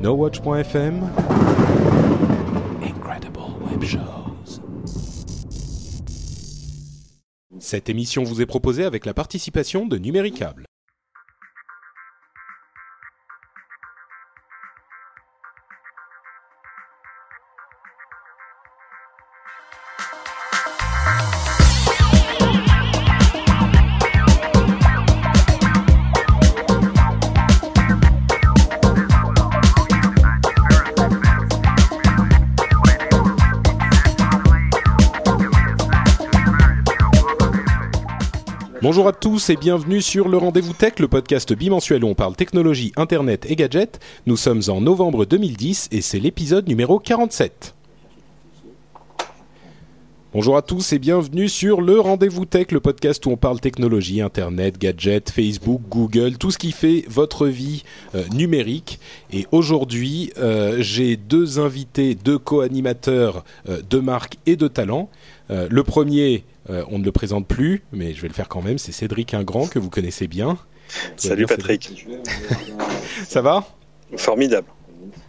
NoWatch.fm Incredible Web Shows Cette émission vous est proposée avec la participation de Numéricable. Bonjour à tous et bienvenue sur le Rendez-vous Tech, le podcast bimensuel où on parle technologie, internet et gadgets. Nous sommes en novembre 2010 et c'est l'épisode numéro 47. Bonjour à tous et bienvenue sur le Rendez-vous Tech, le podcast où on parle technologie, internet, gadgets, Facebook, Google, tout ce qui fait votre vie euh, numérique. Et aujourd'hui, euh, j'ai deux invités, deux co-animateurs euh, de marque et de talent. Euh, le premier, euh, on ne le présente plus, mais je vais le faire quand même, c'est Cédric Ingrand, que vous connaissez bien. Salut bien, Patrick. Ça va? Formidable.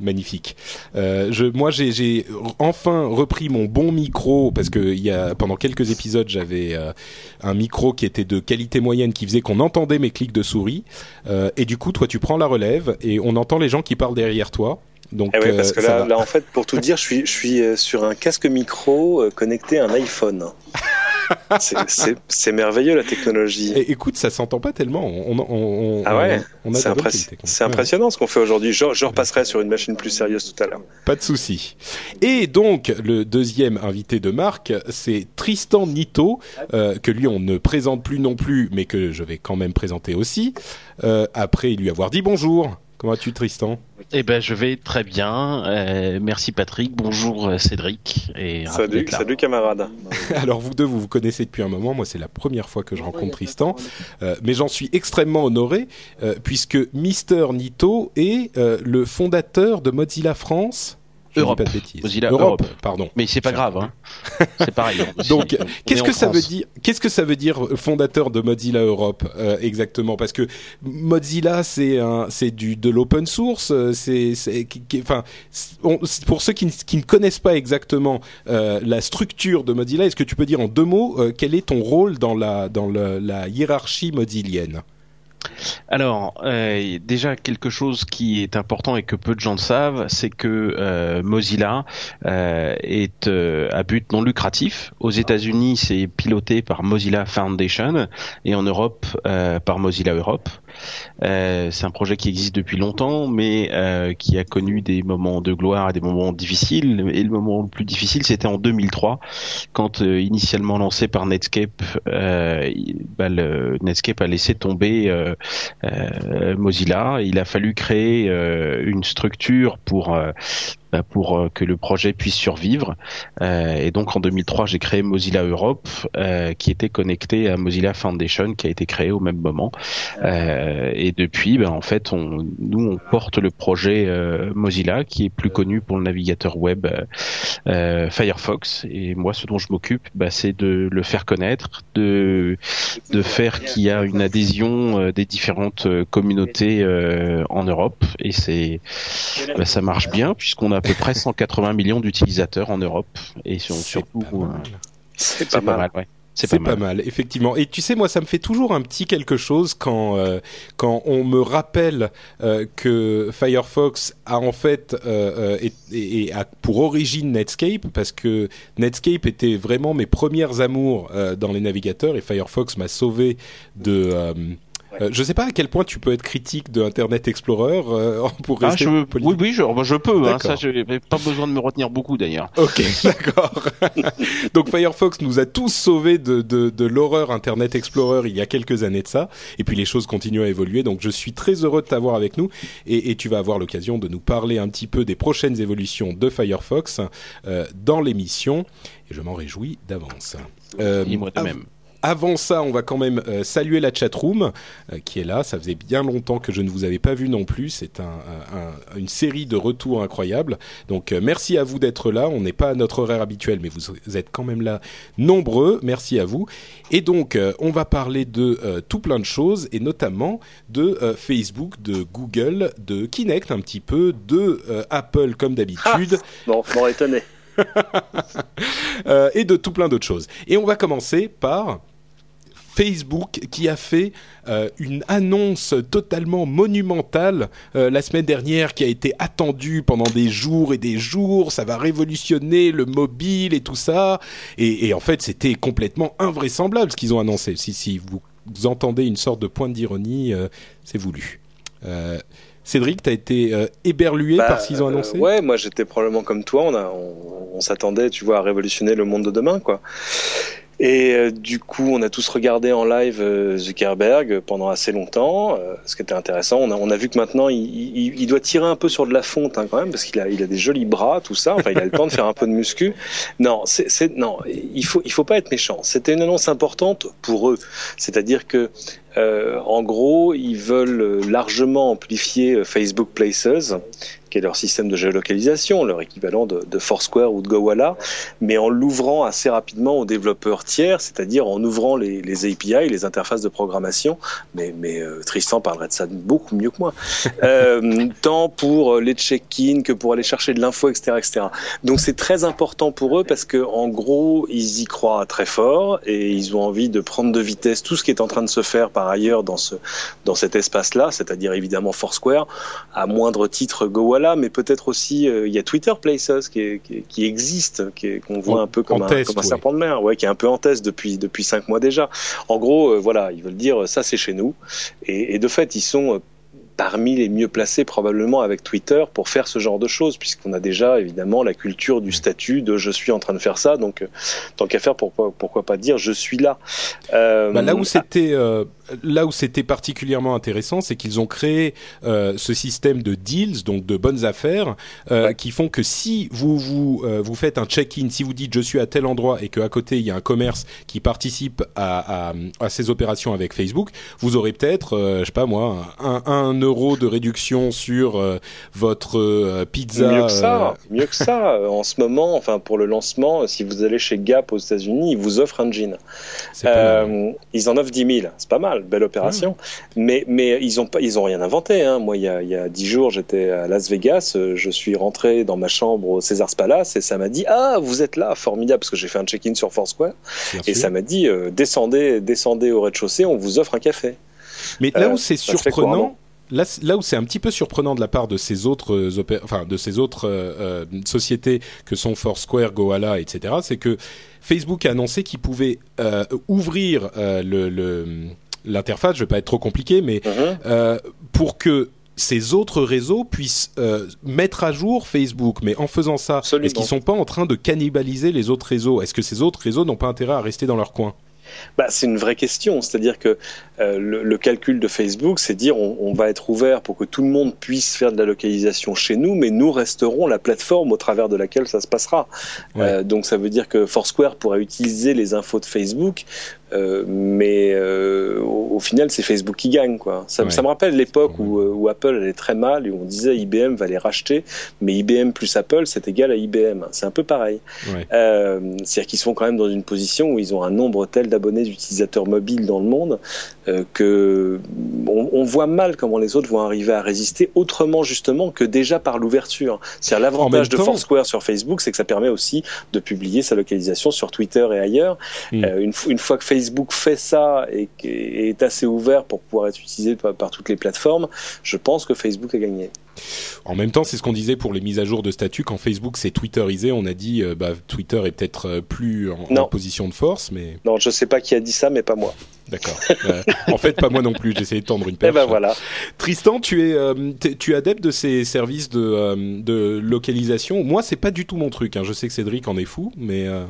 Magnifique. Euh, je, moi, j'ai- enfin repris mon bon micro parce que y a, pendant quelques épisodes, j'avais euh, un micro qui était de qualité moyenne qui faisait qu'on entendait mes clics de souris. Euh, et du coup, toi, tu prends la relève et on entend les gens qui parlent derrière toi. Donc, Eh parce euh, que ça là, en fait, pour tout dire, je suis, je suis euh, sur un casque micro euh, connecté à un iPhone. C'est- merveilleux la technologie. Et, écoute, ça s'entend pas tellement. On, on, on- Ah ouais C'est impressi- impressionnant ce qu'on fait aujourd'hui. Je, je repasserai sur une machine plus sérieuse tout à l'heure. Pas de souci. Et donc, le deuxième invité de marque, c'est Tristan Nito, euh, que lui, on ne présente plus non plus, mais que je vais quand même présenter aussi, euh, après lui avoir dit bonjour. Comment vas-tu, Tristan? Eh ben, je vais très bien. Euh, merci Patrick. Bonjour euh, Cédric. Et Salut, camarade. Alors, vous deux, vous vous connaissez depuis un moment. Moi, c'est la première fois que je rencontre Tristan. Euh, mais j'en suis extrêmement honoré, euh, puisque Mister Nito est euh, le fondateur de Mozilla France. Je dis Europe. pas de bêtises. Mozilla Europe, Europe. pardon. Mais c'est pas grave, hein. c'est pareil. on- Donc, on qu'est-ce est que ça veut dire Qu'est-ce que ça veut dire euh, fondateur de Mozilla Europe euh, exactement? Parce que Mozilla, c'est un, c'est du de l'open source. euh, C'est, enfin, pour ceux qui, ne- qui ne connaissent pas exactement euh, la structure de Mozilla, est-ce que tu peux dire en deux mots euh, quel est ton rôle dans la dans le- la hiérarchie mozillienne? Alors, euh, déjà quelque chose qui est important et que peu de gens savent, c'est que euh, Mozilla euh, est euh, à but non lucratif. Aux États-Unis, c'est piloté par Mozilla Foundation et en Europe euh, par Mozilla Europe. Euh, c'est un projet qui existe depuis longtemps, mais qui a connu des moments de gloire et des moments difficiles. Et le moment le plus difficile, c'était en 2003, quand initialement lancé par Netscape, bah, le, Netscape a laissé tomber Mozilla. Il a fallu créer euh, une structure pour euh, bah, pour euh, que le projet puisse survivre. Euh, et donc en 2003, j'ai créé Mozilla Europe, qui était connecté à Mozilla Foundation, qui a été créé au même moment. Et depuis, ben, en fait, on, nous, on porte le projet Mozilla, qui est plus connu pour le navigateur web Firefox. Et moi, ce dont je m'occupe, bah, c'est de le faire connaître, de de faire qu'il y a une adhésion des différentes communautés en Europe. Et c'est bah, ça marche bien puisqu'on a à peu près 180 millions d'utilisateurs en Europe et sur- C'est surtout pas mal. C'est pas mal. ouais. C'est C'est pas, mal. effectivement. Et tu sais, moi, ça me fait toujours un petit quelque chose quand euh, quand on me rappelle euh, que Firefox a en fait euh, et, et- et a pour origine Netscape, parce que Netscape était vraiment mes premières amours euh, dans les navigateurs et Firefox m'a sauvé de euh, Euh, je ne sais pas à quel point tu peux être critique de Internet Explorer euh, pour Ah, rester je, oui, oui, je, je peux. Hein, ça, j'ai pas besoin de me retenir beaucoup d'ailleurs. Ok, d'accord. Donc Firefox nous a tous sauvés de, de, de l'horreur Internet Explorer il y a quelques années de ça. Et puis les choses continuent à évoluer. Donc je suis très heureux de t'avoir avec nous. Et, et tu vas avoir l'occasion de nous parler un petit peu des prochaines évolutions de Firefox euh, dans l'émission. Et je m'en réjouis d'avance. Euh, Et moi de même. Avant ça, on va quand même euh, saluer la chatroom euh, qui est là. Ça faisait bien longtemps que je ne vous avais pas vu non plus. C'est un, un- une série de retours incroyables. Donc euh, merci à vous d'être là. On n'est pas à notre horaire habituel, mais vous êtes quand même là nombreux. Merci à vous. Et donc, euh, on va parler de tout plein de choses, et notamment de Facebook, de Google, de Kinect un petit peu, de Apple comme d'habitude. Bon, m'aurait étonné. Euh, et de tout plein d'autres choses. Et on va commencer par Facebook qui a fait euh, une annonce totalement monumentale euh, la semaine dernière qui a été attendue pendant des jours et des jours. Ça va révolutionner le mobile et tout ça. Et, en fait, c'était complètement invraisemblable ce qu'ils ont annoncé. Si, vous, entendez une sorte de pointe d'ironie, c'est voulu. Cédric, t'as été euh, éberlué Bah, par ce qu'ils ont annoncé? euh, Ouais, moi j'étais probablement comme toi. On, a, on, on s'attendait, tu vois, à révolutionner le monde de demain, quoi. Et euh, du coup, on a tous regardé en live euh, Zuckerberg pendant assez longtemps, euh, ce qui était intéressant. On a, on a vu que maintenant, il, il, il doit tirer un peu sur de la fonte hein, quand même, parce qu'il a, il a des jolis bras, tout ça. Enfin, il a le temps de faire un peu de muscu. Non, c'est, non, il faut, il faut pas être méchant. C'était une annonce importante pour eux. C'est-à-dire que en gros, ils veulent largement amplifier euh, Facebook Places, qui est leur système de géolocalisation, leur équivalent de, de Foursquare ou de Gowalla, mais en l'ouvrant assez rapidement aux développeurs tiers, c'est-à-dire en ouvrant les, les API, les interfaces de programmation. Mais, mais euh, Tristan parlerait de ça beaucoup mieux que moi. Euh, tant pour euh, les check-in que pour aller chercher de l'info, etc., etc. Donc c'est très important pour eux parce que en gros, ils y croient très fort et ils ont envie de prendre de vitesse tout ce qui est en train de se faire par ailleurs dans ce dans cet espace-là, c'est-à-dire évidemment Foursquare, à moindre titre Gowalla, mais peut-être aussi euh, il y a Twitter Places qui, est- qui, est- qui existe, qu'on voit En- un peu comme un, test, comme un ouais. serpent de mer, ouais, qui est un peu en test depuis depuis cinq mois déjà. En gros, euh, voilà, ils veulent dire ça c'est chez nous et, et de fait ils sont euh, parmi les mieux placés probablement avec Twitter pour faire ce genre de choses, puisqu'on a déjà évidemment la culture du statut de je suis en train de faire ça, donc euh, tant qu'à faire, pourquoi, pourquoi pas dire je suis là. Euh, Bah, là où c'était euh, là où c'était particulièrement intéressant, c'est qu'ils ont créé euh, ce système de deals, donc de bonnes affaires, Ouais. qui font que si vous vous vous faites un check-in, si vous dites je suis à tel endroit et qu'à côté il y a un commerce qui participe à, à, à ces opérations avec Facebook, vous aurez peut-être, je sais pas moi, un, un euro de réduction sur euh, votre euh, pizza. Mieux que ça, euh, mieux que ça. En ce moment, enfin pour le lancement, si vous allez chez Gap aux États-Unis, ils vous offrent un jean. ils en offrent 10 000, c'est pas mal, belle opération. Mais mais ils ont pas, ils ont rien inventé. Hein. Moi, il y a il y a dix jours, j'étais à Las Vegas, je suis rentré dans ma chambre au Caesar's Palace et ça m'a dit ah vous êtes là, formidable parce que j'ai fait un check-in sur Foursquare bien et sûr. ça m'a dit euh, descendez descendez au rez-de-chaussée, on vous offre un café. Mais là Euh, où c'est surprenant. Là, où c'est un petit peu surprenant de la part de ces autres, euh, enfin de ces autres euh, euh, sociétés que sont Foursquare, Goala, etc., c'est que Facebook a annoncé qu'il pouvait euh, ouvrir le- l'interface. je vais pas être trop compliqué, mais Mhm. euh, pour que ces autres réseaux puissent euh, mettre à jour Facebook, mais en faisant ça, Absolument. est-ce qu'ils sont pas en train de cannibaliser les autres réseaux? Est-ce que ces autres réseaux n'ont pas intérêt à rester dans leur coin? Bah, c'est une vraie question. C'est-à-dire que le, le calcul de Facebook, c'est dire on, on va être ouvert pour que tout le monde puisse faire de la localisation chez nous, mais nous resterons la plateforme au travers de laquelle ça se passera. Ouais. Euh, donc ça veut dire que Foursquare pourra utiliser les infos de Facebook, euh, mais euh, au, au final c'est Facebook qui gagne. Quoi. Ça, Ouais. ça me rappelle l'époque où, euh, où Apple allait très mal et où on disait IBM va les racheter, mais IBM plus Apple c'est égal à IBM. C'est un peu pareil. Ouais. Euh, C'est-à-dire qu'ils sont quand même dans une position où ils ont un nombre tel d'abonnés d'utilisateurs mobiles dans le monde euh, que on, on voit mal comment les autres vont arriver à résister autrement justement que déjà par l'ouverture. Même l'avantage de temps- Foursquare sur Facebook, c'est que ça permet aussi de publier sa localisation sur Twitter et ailleurs. Mm. Euh, une, fo- une fois que Facebook fait ça et, est assez ouvert pour pouvoir être utilisé par, par toutes les plateformes, je pense que Facebook a gagné. En même temps, c'est ce qu'on disait pour les mises à jour de statut. Quand Facebook s'est twitterisé, on a dit euh, bah, Twitter est peut-être euh, plus en, en position de force, mais Non, je sais pas qui a dit ça, mais pas moi. D'accord. Euh, en fait, pas moi non plus. J'essayais de tendre une perche. Eh ben voilà. Tristan, tu es, euh, tu es adepte de ces services de, euh, de localisation. Moi, c'est pas du tout mon truc. hein. Je sais que Cédric en est fou, mais euh,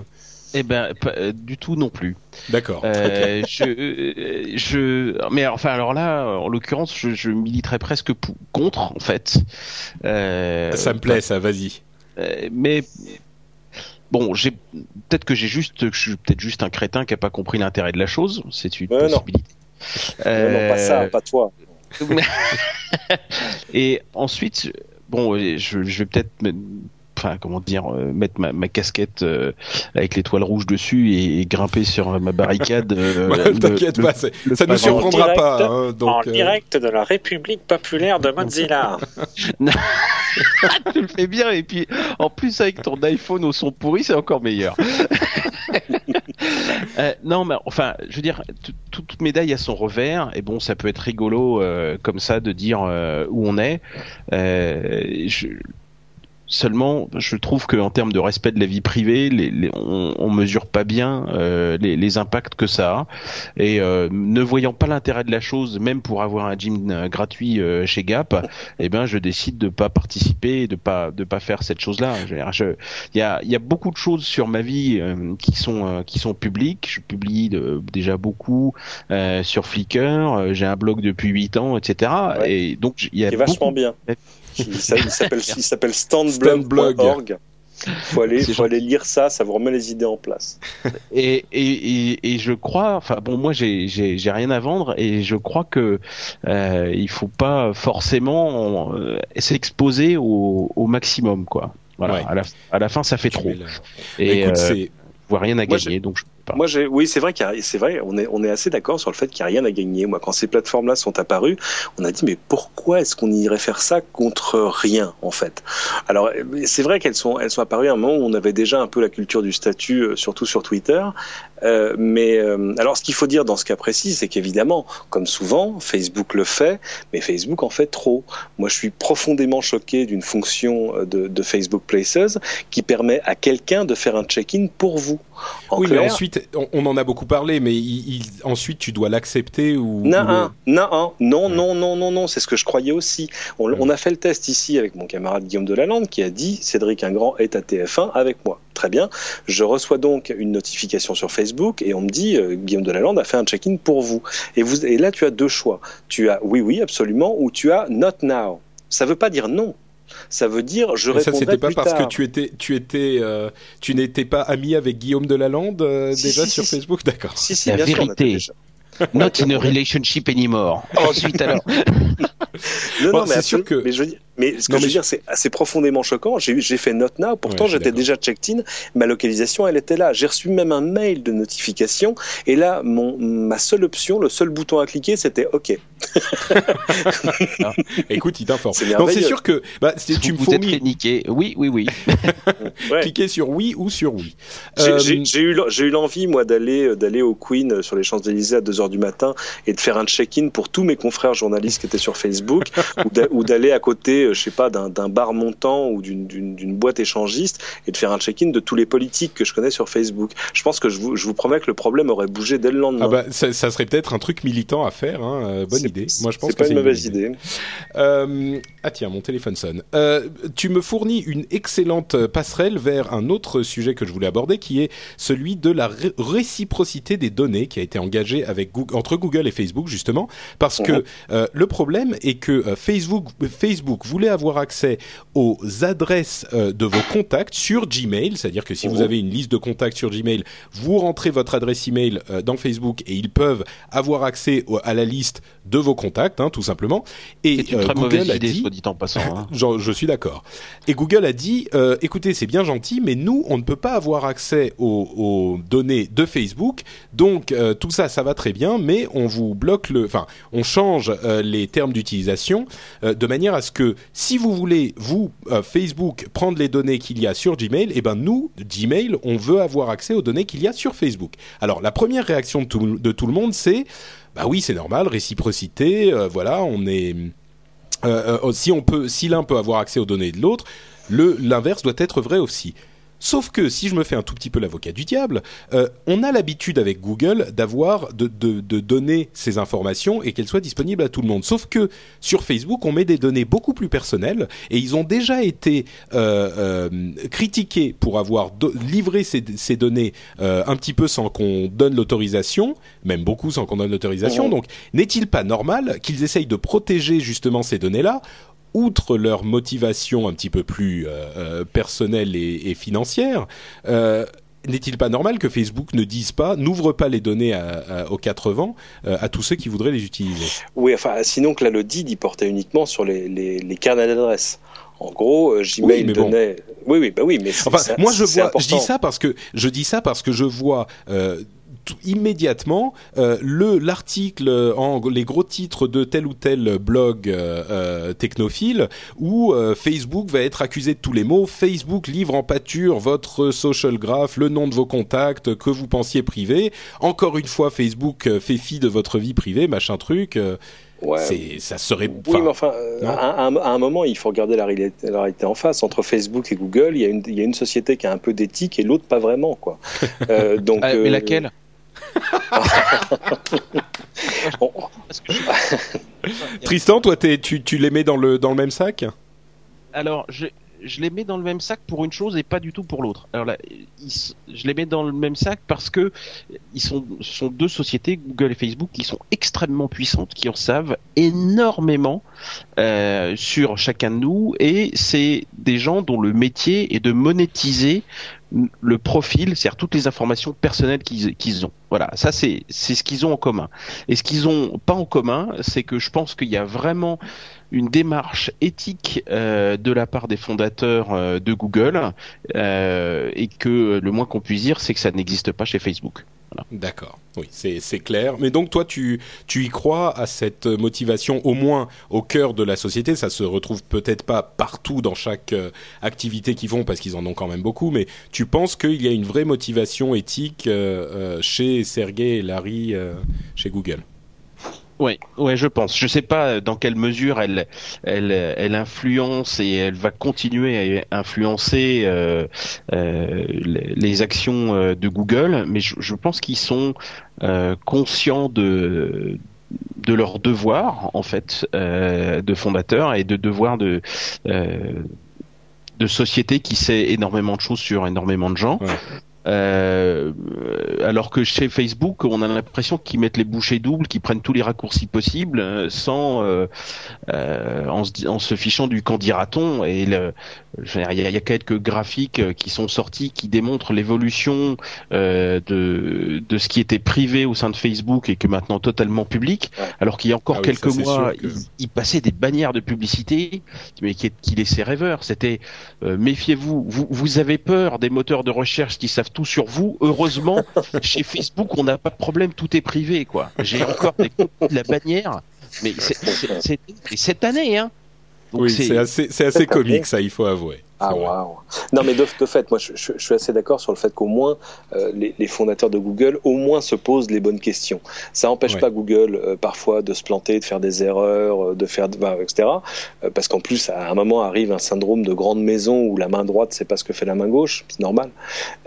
Eh ben, pas- euh, du tout non plus. d'accord. je, euh, je, mais enfin, alors là, en l'occurrence, je, je militerais presque pour- contre, en fait. Euh, ça me plaît, ça. Vas-y. Euh, mais bon, j'ai peut-être que j'ai juste, je suis peut-être juste un crétin qui a pas compris l'intérêt de la chose. C'est une possibilité. Non, non, pas ça, Euh, pas toi. Et ensuite, bon, je, je vais peut-être, me- enfin, comment dire, euh, mettre ma, ma casquette euh, avec l'étoile rouge dessus et, et grimper sur ma barricade. euh, Ouais, le- T'inquiète pas, le ça ne pavant. surprendra direct, pas. hein, en donc, euh, direct de la République populaire de Mozilla. tu le fais bien et puis en plus avec ton iPhone au son pourri c'est encore meilleur. Euh, non mais enfin je veux dire tout- tout- toute médaille a son revers et bon ça peut être rigolo euh, comme ça de dire euh, où on est. Euh, je- Seulement, je trouve qu'en termes de respect de la vie privée, les, les- on, on mesure pas bien euh, les, les impacts que ça a. Et euh, ne voyant pas l'intérêt de la chose, même pour avoir un gym euh, gratuit euh, chez Gap, eh ben je décide de pas participer, de pas de pas faire cette chose-là. Il y a y a beaucoup de choses sur ma vie euh, qui sont euh, qui sont publiques. Je publie de- déjà beaucoup euh, sur Flickr. J'ai un blog depuis 8 ans, etc. Ouais. Et donc il y a vachement beaucoup- bien. Il s'a- il s'appelle standblog.org. Faut aller, faut aller lire ça, ça vous remet les idées en place. Et, et, et, et je crois, enfin bon, moi j'ai j'ai j'ai rien à vendre et je crois que euh, il faut pas forcément euh, s'exposer au, au maximum quoi. Voilà, Ouais. à, la, à la fin ça fait tu trop et Écoute, euh, c'est je vois rien à Moi, gagner donc je peux pas. Moi, oui, c'est vrai c'est vrai, on est, on est assez d'accord sur le fait qu'il n'y a rien à gagner. Moi, quand ces plateformes-là sont apparues, on a dit, mais pourquoi est-ce qu'on irait faire ça contre rien, en fait? Alors, c'est vrai qu'elles sont, elles sont apparues à un moment où on avait déjà un peu la culture du statut, euh, surtout sur Twitter. Euh, mais, euh, alors, ce qu'il faut dire dans ce cas précis, c'est qu'évidemment, comme souvent, Facebook le fait, mais Facebook en fait trop. Moi, je suis profondément choqué d'une fonction euh, de, de Facebook Places qui permet à quelqu'un de faire un check-in pour vous. En oui, clair, mais ensuite, on, on en a beaucoup parlé, mais il- il- ensuite tu dois l'accepter ou. Non, ou le- un, non, non, non, non, non, non, c'est ce que je croyais aussi. On, on a fait le test ici avec mon camarade Guillaume Delalande qui a dit Cédric Ingrand est à TF1 avec moi. Très bien. Je reçois donc une notification sur Facebook et on me dit euh, Guillaume Delalande a fait un check-in pour vous. Et, vous. et là, tu as deux choix. Tu as oui, oui, absolument, ou tu as not now. Ça veut pas dire non. Ça veut dire je Mais ça, répondrai c'était pas plus parce tard. que tu étais, tu étais, euh, tu n'étais pas ami avec Guillaume Delalande euh, Si, déjà si, sur si. Facebook, d'accord. Si, si, La bien sûr, on a vérité. Not in a relationship anymore. Ensuite alors. Non, Bon, non, mais, c'est sûr que- mais, je veux dire- mais ce que Non, je veux dire, c'est c'est profondément choquant. J'ai fait Note Now, pourtant Ouais, j'étais déjà checked in, ma localisation elle était là. J'ai reçu même un mail de notification, et là, mon, ma seule option, le seul bouton à cliquer, c'était OK. Écoute, il t'informe. C'est Non, c'est merveilleux. sûr que bah, tu me vous êtes fournis. fait niquer. Oui, oui, oui. Ouais. Cliquez sur oui ou sur oui. J'ai- Euh, eu, l'en- j'ai eu l'envie, moi, d'aller d'aller au Queen euh, sur les Champs-Élysées à 2h du matin et de faire un check-in pour tous mes confrères journalistes qui étaient sur Facebook ou d'a- ou d'aller à côté, euh, je sais pas, d'un bar montant ou d'une- boîte échangiste et de faire un check-in de tous les politiques que je connais sur Facebook. Je pense que je vous, je vous promets que le problème aurait bougé dès le lendemain. ah bah, ça, ça serait peut-être un truc militant à faire. Hein. euh, bonne idée. Moi, je pense que pas une mauvaise idée. Euh, ah tiens, mon téléphone sonne. Euh, tu me fournis une excellente euh, passerelle vers un autre sujet que je voulais aborder, qui est celui de la ré- réciprocité des données qui a été engagée avec Google, entre Google et Facebook justement, parce que euh, le problème est que euh, Facebook, Facebook voulait avoir accès aux adresses euh, de vos contacts sur Gmail, c'est-à-dire que si vous Mhm. avez une liste de contacts sur Gmail, vous rentrez votre adresse email euh, dans Facebook et ils peuvent avoir accès au- à la liste de vos contacts, hein, tout simplement. Et une euh, très Google mauvaise a idée, dit, soit dit en passant. hein. J'en- je suis d'accord. Et Google a dit, euh, écoutez, c'est bien gentil, mais nous, on ne peut pas avoir accès aux, aux données de Facebook. Donc tout ça, ça va très bien, mais on vous bloque le, enfin, on change euh, les termes d'utilisation euh, de manière à ce que si vous voulez, vous euh, Facebook prendre les données qu'il y a sur Gmail, et ben nous, Gmail, on veut avoir accès aux données qu'il y a sur Facebook. Alors la première réaction de tout, le monde, c'est bah oui, c'est normal, réciprocité, euh, voilà, on est euh, si l'un peut avoir accès aux données de l'autre, l'inverse doit être vrai aussi. Sauf que si je me fais un tout petit peu l'avocat du diable, euh, on a l'habitude avec Google d'avoir de, de, de, donner ces informations et qu'elles soient disponibles à tout le monde. Sauf que sur Facebook, on met des données beaucoup plus personnelles et ils ont déjà été euh, euh, critiqués pour avoir livré ces, ces données un petit peu sans qu'on donne l'autorisation, même beaucoup sans qu'on donne l'autorisation. Donc, n'est-il pas normal qu'ils essayent de protéger justement ces données-là outre leur motivation un petit peu plus euh, euh, personnelle et, et financière, euh, n'est-il pas normal que Facebook ne dise pas, n'ouvre pas les données à, à, aux quatre vents euh, à tous ceux qui voudraient les utiliser? Oui, enfin, sinon que là, le DID, il portait uniquement sur les, les, les carnets d'adresse. En gros, euh, Gmail oui, donnait. Bon. Oui, oui, bah oui, mais enfin, moi je vois, je dis ça parce que je dis ça parce que je vois. Euh, immédiatement euh, le l'article en les gros titres de tel ou tel blog euh, euh, technophile où euh, Facebook va être accusé de tous les mots. Facebook livre en pâture votre social graph, le nom de vos contacts que vous pensiez privé. Encore une fois, Facebook fait fi de votre vie privée, machin truc. Ouais. C'est, ça serait. Oui, mais enfin, à un, à, un, moment, il faut regarder la réalité, la réalité, en face. Entre Facebook et Google, il y a une, il y a une société qui a un peu d'éthique et l'autre pas vraiment, quoi. euh, donc. Ah, mais laquelle? Tristan, toi, tu, les mets dans le, même sac? Alors, je, les mets dans le même sac pour une chose et pas du tout pour l'autre. Alors là, je les mets dans le même sac parce que ils sont deux sociétés, Google et Facebook, qui sont extrêmement puissantes, qui en savent énormément euh, sur chacun de nous, et c'est des gens dont le métier est de monétiser le profil, c'est-à-dire toutes les informations personnelles qu'ils qu ont. Voilà, ça c'est c'est ce qu'ils ont en commun. Et ce qu'ils ont pas en commun, c'est que je pense qu'il y a vraiment une démarche éthique euh, de la part des fondateurs euh, de Google euh, et que le moins qu'on puisse dire, c'est que ça n'existe pas chez Facebook. D'accord, oui, c'est clair. Mais donc toi, tu, tu y crois à cette motivation au moins au cœur de la société. Ça se retrouve peut-être pas partout dans chaque euh, activité qu'ils font parce qu'ils en ont quand même beaucoup, mais tu penses qu'il y a une vraie motivation éthique euh, euh, chez Sergey et Larry chez Google? Oui, ouais, je pense. Je sais pas dans quelle mesure elle, elle, elle influence et elle va continuer à influencer euh, euh, les actions euh, de Google, mais je, je pense qu'ils sont euh, conscients de de leur devoir en fait euh, de fondateur et de devoir de euh, de société qui sait énormément de choses sur énormément de gens. Euh, alors que chez Facebook, on a l'impression qu'ils mettent les bouchées doubles, qu'ils prennent tous les raccourcis possibles, euh, sans euh, euh, en, se, en, se, fichant du qu'en dira-t-on. Et il y, a, y a quelques graphiques qui sont sortis qui démontrent l'évolution de de ce qui était privé au sein de Facebook et que maintenant totalement public. Alors qu'il y a encore ah oui, quelques mois, que... il, il, passait des bannières de publicité, mais qui, qui laissaient rêveur. C'était méfiez-vous, vous, vous avez peur des moteurs de recherche qui savent tout sur vous. Heureusement, chez Facebook, on n'a pas de problème, tout est privé, quoi. J'ai encore des copies de la bannière, mais c'est cette année, hein. Donc oui, c'est assez, assez comique, ça, il faut avouer. Ah waouh Non mais de, de, fait, moi je, je, je suis assez d'accord sur le fait qu'au moins euh, les, les, fondateurs de Google au moins se posent les bonnes questions. Ça n'empêche ouais. pas Google euh, parfois de se planter, de faire des erreurs, de faire, bah, etc. Euh, parce qu'en plus à un moment arrive un syndrome de grande maison où la main droite sait pas ce que fait la main gauche, c'est normal.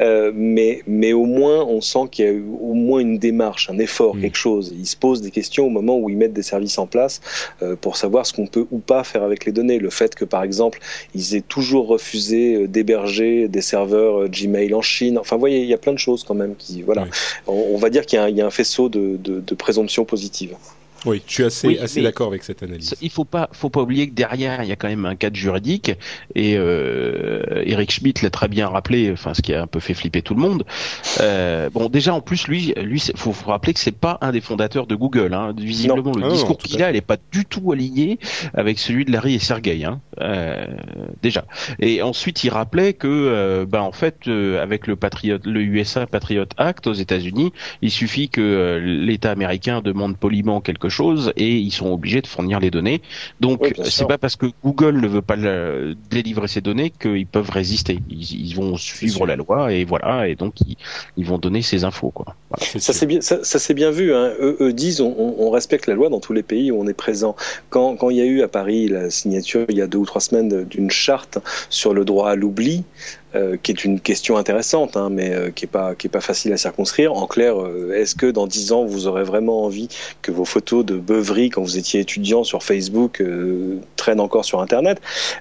Euh, mais mais au moins on sent qu'il y a eu au moins une démarche, un effort, mmh. quelque chose. Ils se posent des questions au moment où ils mettent des services en place euh, pour savoir ce qu'on peut ou pas faire avec les données. Le fait que par exemple ils aient toujours refusé d'héberger des serveurs Gmail en Chine. Enfin, vous voyez, il y a plein de choses quand même qui, voilà. Oui. On, on, va dire qu'il y, y, a un faisceau de, de, de présomption positive. Oui, je suis assez, oui, assez d'accord avec cette analyse. Il faut pas, faut pas oublier que derrière, il y a quand même un cadre juridique et euh, Eric Schmidt l'a très bien rappelé, enfin ce qui a un peu fait flipper tout le monde. Euh, bon, déjà en plus, lui, lui, faut, faut rappeler que c'est pas un des fondateurs de Google. Hein. Visiblement, non. le ah, discours qu'il a, il est pas du tout aligné avec celui de Larry et Sergey. Hein. Euh, déjà. Et ensuite, il rappelait que, ben en fait, euh, avec le Patriot, le USA Patriot Act aux États-Unis, il suffit que euh, l'État américain demande poliment quelque chose et ils sont obligés de fournir les données. Donc oui, c'est pas parce que Google ne veut pas le, délivrer ces données qu'ils peuvent résister. Ils, ils vont suivre la loi et voilà et donc ils, ils vont donner ces infos quoi. Voilà. Ça c'est bien, ça, ça c'est bien vu. Hein. Eux, eux, disent on, on, respecte la loi dans tous les pays où on est présent. Quand, quand il y a eu à Paris la signature il y a deux ou trois semaines d'une charte sur le droit à l'oubli, euh, qui est une question intéressante, hein, mais euh, qui est pas qui est pas facile à circonscrire. En clair, euh, est-ce que dans dix ans vous aurez vraiment envie que vos photos de beuverie quand vous étiez étudiant sur Facebook euh, traînent encore sur Internet?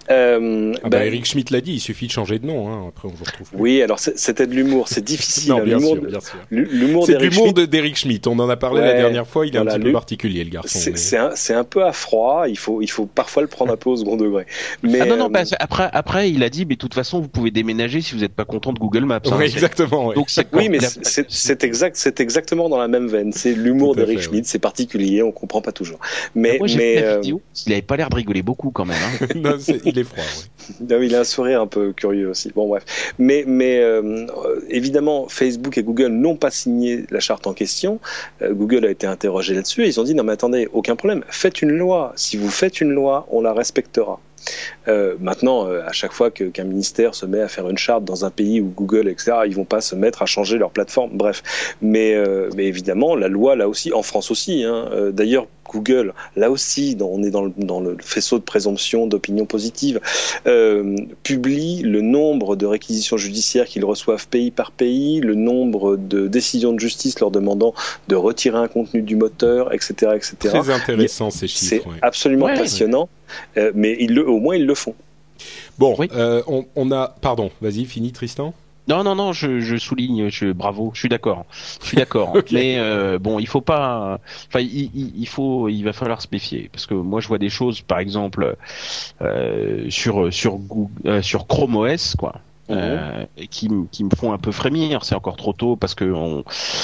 Euh, Ah bah, ben, Eric Schmidt l'a dit, il suffit de changer de nom. Hein, après, on vous retrouve. plus. Oui, alors c'était de l'humour, c'est difficile. non, bien l'humour sûr, bien sûr. L'humour C'est de d'Eric de- d'Eric Schmidt. On en a parlé la dernière fois. Il est voilà, un petit peu particulier, le garçon. c'est mais- c'est un, c'est un peu à froid. Il faut il faut parfois le prendre un peu au second degré. Mais Ah non, non, euh, bah, après, après, il a dit, mais de toute façon, vous pouvez déménager si vous n'êtes pas content de Google Maps. hein. Ouais, C'est- exactement. ouais. Donc, Oui, mais c'est- c'est exact, c'est exactement dans la même veine. C'est l'humour d'Eric Schmidt, c'est particulier, on comprend pas toujours. Mais, Moi, j'ai mais vu la euh, vidéo. Il avait pas l'air de rigoler beaucoup quand même. Hein. Non, il est froid. ouais. oui, il a un sourire un peu curieux aussi. Bon bref, mais mais euh, euh, évidemment, Facebook et Google n'ont pas signé la charte en question. Euh, Google a été interrogé là-dessus et ils ont dit non mais attendez, aucun problème, faites une loi. Si vous faites une loi, on la respectera. Euh, maintenant, euh, à chaque fois que- qu'un ministère se met à faire une charte dans un pays où Google, etc., ils vont pas se mettre à changer leur plateforme. Bref, mais, euh, mais évidemment, la loi là aussi, en France aussi. Hein, euh, D'ailleurs, Google, là aussi, dans- on est dans le, dans le faisceau de présomption d'opinion positive, euh, publie le nombre de réquisitions judiciaires qu'ils reçoivent pays par pays, le nombre de décisions de justice leur demandant de retirer un contenu du moteur, etc., etc. Très intéressant ces C'est chiffres. ouais. absolument Ouais, passionnant, euh, mais ils le, au moins ils le font. Bon, Oui. euh, on, on a. Pardon, vas-y, fini Tristan? Non, non, non, je, je souligne, je, bravo, je suis d'accord, je suis d'accord. Mais euh, bon, il faut pas, enfin, il, il, il faut, il va falloir se méfier parce que moi, je vois des choses, par exemple, euh, sur sur Google, euh, sur Chrome OS, quoi. Euh, et qui, me font un peu frémir. C'est encore trop tôt parce que on,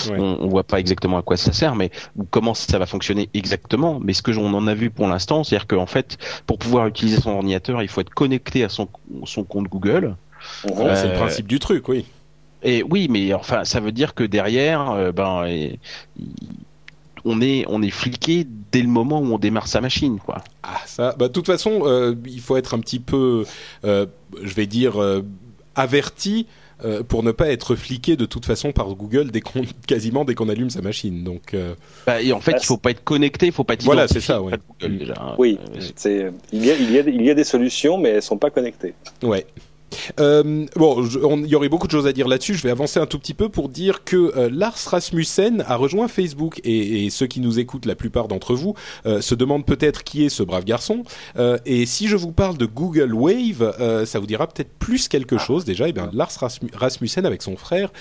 Ouais. on, on voit pas exactement à quoi ça sert, mais ou comment ça va fonctionner exactement. Mais ce que j'en en a vu pour l'instant, c'est-à-dire qu'en fait, pour pouvoir utiliser son ordinateur, il faut être connecté à son son compte Google. C'est le principe du truc, oui. Et oui, mais enfin, ça veut dire que derrière, euh, ben, et- on est on est fliqué dès le moment où on démarre sa machine, quoi. Ah, ça. Bah, de toute façon, euh, il faut être un petit peu, euh, je vais dire, euh, averti. euh, pour ne pas être fliqué de toute façon par Google dès qu'on quasiment dès qu'on allume sa machine. Donc euh, Bah, et en fait, Bah, il faut pas être connecté, il faut pas être Voilà, c'est ça, ouais. Google déjà. hein. Oui, Euh, il y, a, il, y a, il y a des solutions, mais elles sont pas connectées. Ouais. Euh, bon, il y aurait beaucoup de choses à dire là-dessus. Je vais avancer un tout petit peu pour dire que euh, Lars Rasmussen a rejoint Facebook et, ceux qui nous écoutent, la plupart d'entre vous, euh, se demandent peut-être qui est ce brave garçon. Et si je vous parle de Google Wave, ça vous dira peut-être plus quelque chose déjà. Bien, Lars Rasmu- Rasmussen avec son frère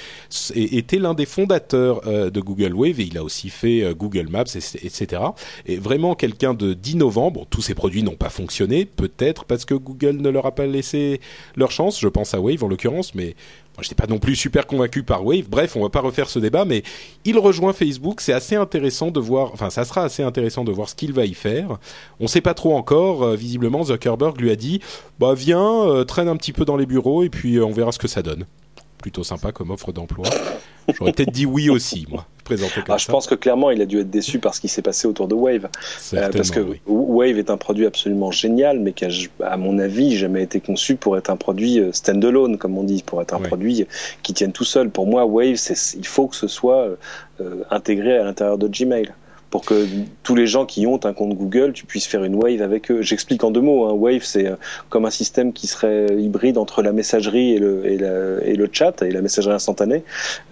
était l'un des fondateurs de Google Wave et il a aussi fait Google Maps, et- etc. Et vraiment quelqu'un de d'innovant. Bon, tous ces produits n'ont pas fonctionné, peut-être parce que Google ne leur a pas laissé leur Je pense à Wave en l'occurrence, mais moi je n'étais pas non plus super convaincu par Wave. Bref, on va pas refaire ce débat, mais il rejoint Facebook. C'est assez intéressant de voir, enfin ça sera assez intéressant de voir ce qu'il va y faire. On sait pas trop encore. Euh, visiblement, Zuckerberg lui a dit, bah viens, euh, traîne un petit peu dans les bureaux et puis euh, on verra ce que ça donne. Plutôt sympa comme offre d'emploi. J'aurais peut-être dit oui aussi, moi, présenté comme Ah, je pense que clairement, il a dû être déçu par ce qui s'est passé autour de Wave. Euh, parce que oui. Wave est un produit absolument génial, mais qui a, à mon avis, jamais été conçu pour être un produit euh, standalone, comme on dit, pour être un produit qui tienne tout seul. Pour moi, Wave, il faut que ce soit euh, intégré à l'intérieur de Gmail. Pour que tous les gens qui ont un compte Google, tu puisses faire une Wave avec eux. J'explique en deux mots. Hein. Wave, c'est euh, comme un système qui serait hybride entre la messagerie et le, et la- et le chat, et la messagerie instantanée,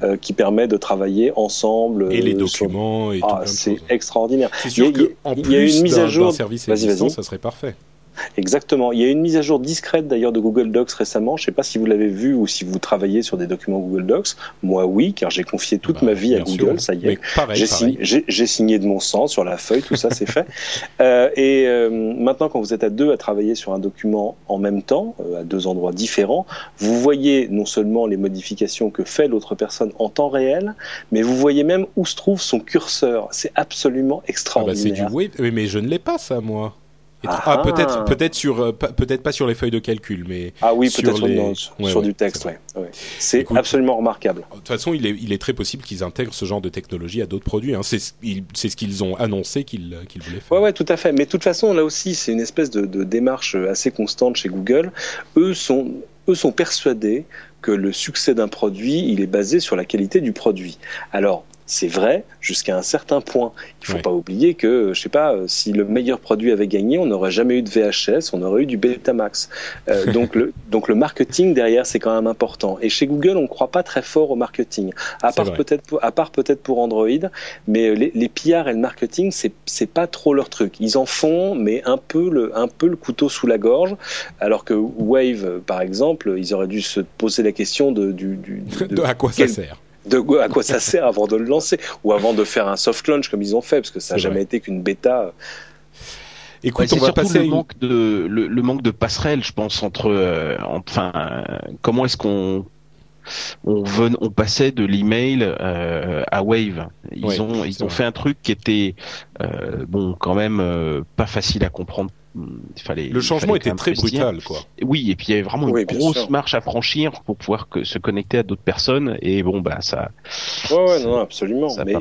euh, qui permet de travailler ensemble. Et les euh, sur- documents et tout Ah, de c'est extraordinaire. C'est sûr qu'en il y a plus une mise à jour- service existant, ça serait parfait. Exactement. Il y a une mise à jour discrète d'ailleurs de Google Docs récemment. Je ne sais pas si vous l'avez vu ou si vous travaillez sur des documents Google Docs. Moi, oui, car j'ai confié toute Bah, ma vie à Google. sûr. Ça y est. J'ai signé, de mon sang sur la feuille, tout ça c'est fait. Euh, et euh, maintenant, quand vous êtes à deux à travailler sur un document en même temps, euh, à deux endroits différents, vous voyez non seulement les modifications que fait l'autre personne en temps réel, mais vous voyez même où se trouve son curseur. C'est absolument Ah bah c'est extraordinaire. du mais, mais je ne l'ai pas ça moi. Ah ah, ah. peut-être peut-être sur euh, pas- peut-être pas sur les feuilles de calcul, mais Ah oui, sur peut-être sur, les- non, Ouais, sur ouais, du texte. ouais. C'est absolument remarquable. de toute façon, il est, il est très possible qu'ils intègrent ce genre de technologie à d'autres produits. Hein. C'est ce ils- c'est ce qu'ils ont annoncé qu'ils qu'ils voulaient faire. Ouais, ouais, tout à fait. Mais de toute façon, là aussi, c'est une espèce de, de démarche assez constante chez Google. Eux sont, eux sont persuadés que le succès d'un produit, il est basé sur la qualité du produit. Alors, c'est vrai jusqu'à un certain point. Il faut Ouais. pas oublier que, je sais pas, euh, si le meilleur produit avait gagné, on n'aurait jamais eu de VHS, on aurait eu du Betamax. Euh, donc, le, donc le marketing derrière, c'est quand même important. Et chez Google, on ne croit pas très fort au marketing, à part peut-être pour, à part peut-être pour Android, mais les, les PR et le marketing, c'est c'est pas trop leur truc. Ils en font, mais un peu le un peu le couteau sous la gorge, alors que Wave, euh, par exemple, ils auraient dû se poser la question de du, du de- De- à quoi ça sert de quoi- à quoi ça sert avant de le lancer ou avant de faire un soft launch comme ils ont fait parce que ça n'a jamais vrai. été qu'une bêta. Écoute, Ouais, c'est on va surtout passer le une... manque de le, le manque de passerelle, je pense, entre euh, enfin euh, comment est-ce qu'on on, ven- on passait de l'email euh, à Wave. Ils Ouais, ont ils ont vrai. fait un truc qui était euh, bon quand même euh, pas facile à comprendre. Fallait Le changement fallait était très brutal, quoi. Oui, et puis il y avait vraiment Oui, une grosse sûr. marche à franchir pour pouvoir que, se connecter à d'autres personnes. Et bon, bah ça. Ouais, ouais, ça- non, absolument. ça Mais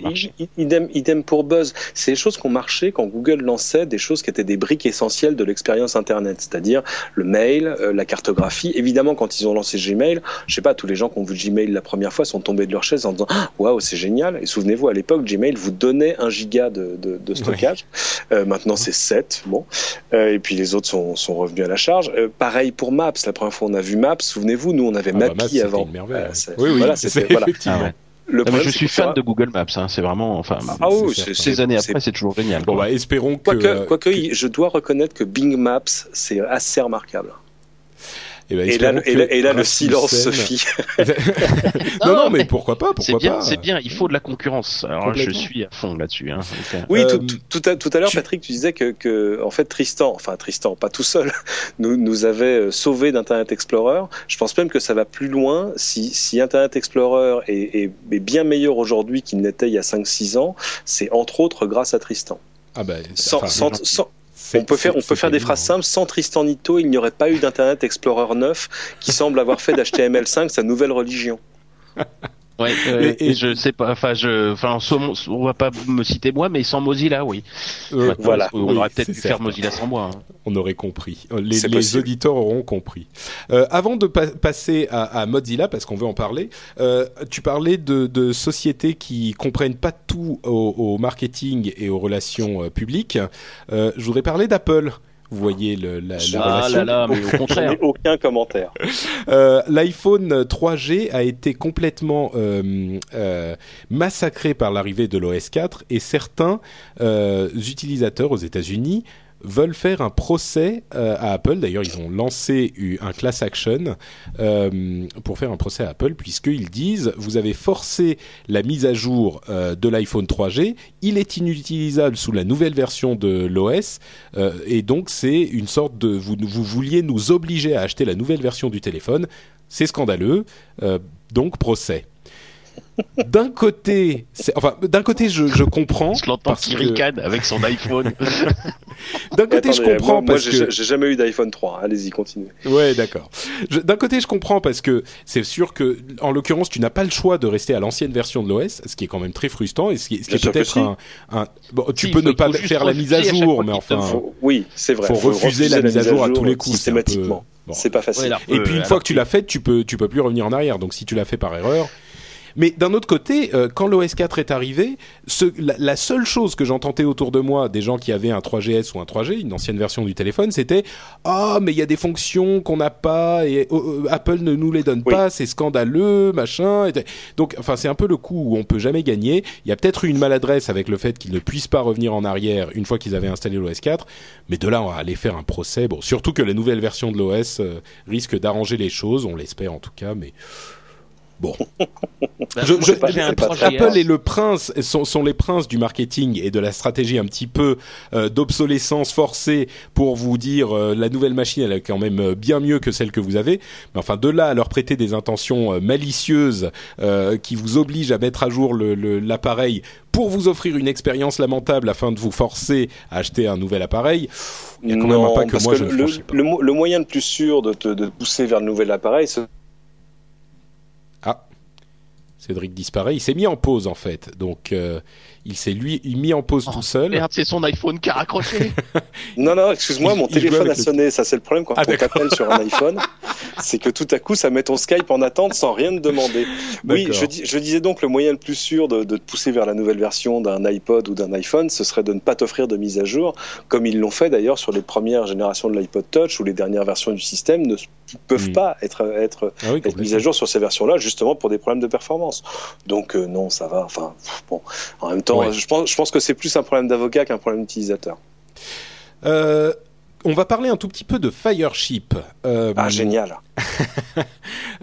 idem, idem pour Buzz. C'est des choses qui ont marché quand Google lançait des choses qui étaient des briques essentielles de l'expérience Internet, c'est-à-dire le mail, euh, la cartographie. Évidemment, quand ils ont lancé Gmail, je sais pas, tous les gens qui ont vu Gmail la première fois sont tombés de leur chaise en disant Ah, waouh, c'est génial. Et souvenez-vous, à l'époque, Gmail vous donnait un giga de, de, de stockage. Euh, maintenant, c'est 7. Bon. Euh, et puis les autres sont, sont revenus à la charge. Euh, pareil pour Maps. La première fois, on a vu Maps. Souvenez-vous, nous, on avait Ah bah, Maps, avant. une merveille. Euh, ouais. c'est- oui, oui, voilà, c'est c'était- voilà. effectivement. Ah Non, problème, je c'est suis fan de Google Maps. Hein, c'est vraiment enfin. Ah oui, certain. Ces années après, c'est toujours génial. Bon, bah, espérons que... Quoique, euh, que- je dois reconnaître que Bing Maps, c'est assez remarquable. Eh ben, Et là, espérons et là, que et là, le silence, Sophie. non, non, Non, mais pourquoi pas, C'est pourquoi bien, pas c'est bien. Il faut de la concurrence. Alors je suis à fond là-dessus. Hein. Oui, Euh, tout, tout- tout à, tout à l'heure, tu- Patrick, tu disais que, que, en fait, Tristan, enfin Tristan, pas tout seul, nous, nous avait euh, sauvé d'Internet Explorer. Je pense même que ça va plus loin. Si, si Internet Explorer est, est, est bien meilleur aujourd'hui qu'il n'était il y a 5-6 ans, c'est entre autres grâce à Tristan. Ah bah, Sans, enfin, sans- sans- on peut faire, on c'est- peut c'est faire des phrases simples. Sans Tristan Nito, il n'y aurait pas eu d'Internet Explorer 9 qui semble avoir fait d'HTML5 sa nouvelle religion. Ouais, euh, Et- et- et je sais pas. Enfin, je, enfin, sans- on va pas me citer moi, mais sans Mozilla, oui. Euh, voilà. On Oui, aurait peut-être pu faire. Mozilla sans moi. hein. On aurait compris. Euh, Les, auditeurs auront compris. Euh, avant de pa- passer à, à Mozilla, parce qu'on veut en parler, tu parlais de, de sociétés qui comprennent pas tout au, au marketing et aux relations publiques. Je voudrais parler d'Apple. Vous voyez le, la, la Ah relation. là là, mais au Je contraire. n'ai aucun commentaire. Euh, L'iPhone 3G a été complètement euh, euh, massacré par l'arrivée de l'OS 4 et certains euh, utilisateurs aux États-Unis veulent faire un procès euh, à Apple. D'ailleurs, ils ont lancé un class action euh, pour faire un procès à Apple puisqu'ils disent vous avez forcé la mise à jour euh, de l'iPhone 3G, il est inutilisable sous la nouvelle version de l'OS et donc c'est une sorte de vous, vous vouliez nous obliger à acheter la nouvelle version du téléphone. C'est scandaleux, donc procès. D'un côté, enfin, d'un côté, je, je comprends. Je l'entends qui que- ricane avec son iPhone. D'un côté, je comprends moi, moi, parce j'ai que j'ai jamais eu d'iPhone 3. Allez-y, continuez. Ouais, d'accord. D'un côté, je comprends parce que c'est sûr que, en l'occurrence, tu n'as pas le choix de rester à l'ancienne version de l'OS, ce qui est quand même très frustrant et ce qui, ce qui Bien est peut-être si. un, un- bon, tu Si, peux ne faut- pas faut faire la mise à jour, mais enfin, Faut- oui, c'est vrai. faut refuser la mise à jour à tous les coups, Systématiquement. bon. C'est pas facile. Ouais, Et euh, puis une fois que tu l'as fait, tu peux tu peux plus revenir en arrière. Donc si tu l'as fait par erreur. Mais d'un autre côté, euh, quand l'OS 4 est arrivé, ce, la, la seule chose que j'entendais autour de moi des gens qui avaient un 3GS ou un 3G, une ancienne version du téléphone, c'était ah mais il y a des fonctions qu'on n'a pas et euh, euh, Apple ne nous les donne Oui. pas, c'est scandaleux, machin. Et- donc enfin c'est un peu le coup où on peut jamais gagner. Il y a peut-être eu une maladresse avec le fait qu'ils ne puissent pas revenir en arrière une fois qu'ils avaient installé l'OS 4, mais de là on va aller faire un procès. Bon, surtout que la nouvelle version de l'OS euh, risque d'arranger les choses, on l'espère en tout cas, mais bon. bah, Je- moi, je- pas- j'ai un c'est pas 3GS. Apple est le prince, sont, sont les princes du marketing et de la stratégie un petit peu euh, d'obsolescence forcée pour vous dire euh, la nouvelle machine elle est quand même euh, bien mieux que celle que vous avez. Mais enfin de là à leur prêter des intentions euh, malicieuses qui vous obligent à mettre à jour l'appareil pour vous offrir une expérience lamentable afin de vous forcer à acheter un nouvel appareil. Il y a quand même un pas que moi que je ne le, franchis pas. le le moyen le plus sûr de te de pousser vers le nouvel appareil, c'est Cédric disparaît. Il s'est mis en pause en fait, donc euh, il s'est lui il mis en pause Oh, tout seul. Merde, c'est son iPhone qui a raccroché. Non, non, excuse-moi, mon téléphone a le- sonné. Ça, c'est le problème quand Ah, on t'appelle sur un iPhone. c'est que tout à coup, ça met ton Skype en attente sans rien te demander. Oui, je, je, disais donc le moyen le plus sûr de, de, te pousser vers la nouvelle version d'un iPod ou d'un iPhone, ce serait de ne pas t'offrir de mise à jour, comme ils l'ont fait d'ailleurs sur les premières générations de l'iPod Touch ou les dernières versions du système ne peuvent hmm. pas être, être, ah être mises à jour sur ces versions-là, justement pour des problèmes de performance. Donc euh, non, ça va. Enfin, bon, en même temps, je, pense, je pense que c'est plus un problème d'avocat qu'un problème d'utilisateur. Euh, on va parler un tout petit peu de Fireship. Euh, ah, génial.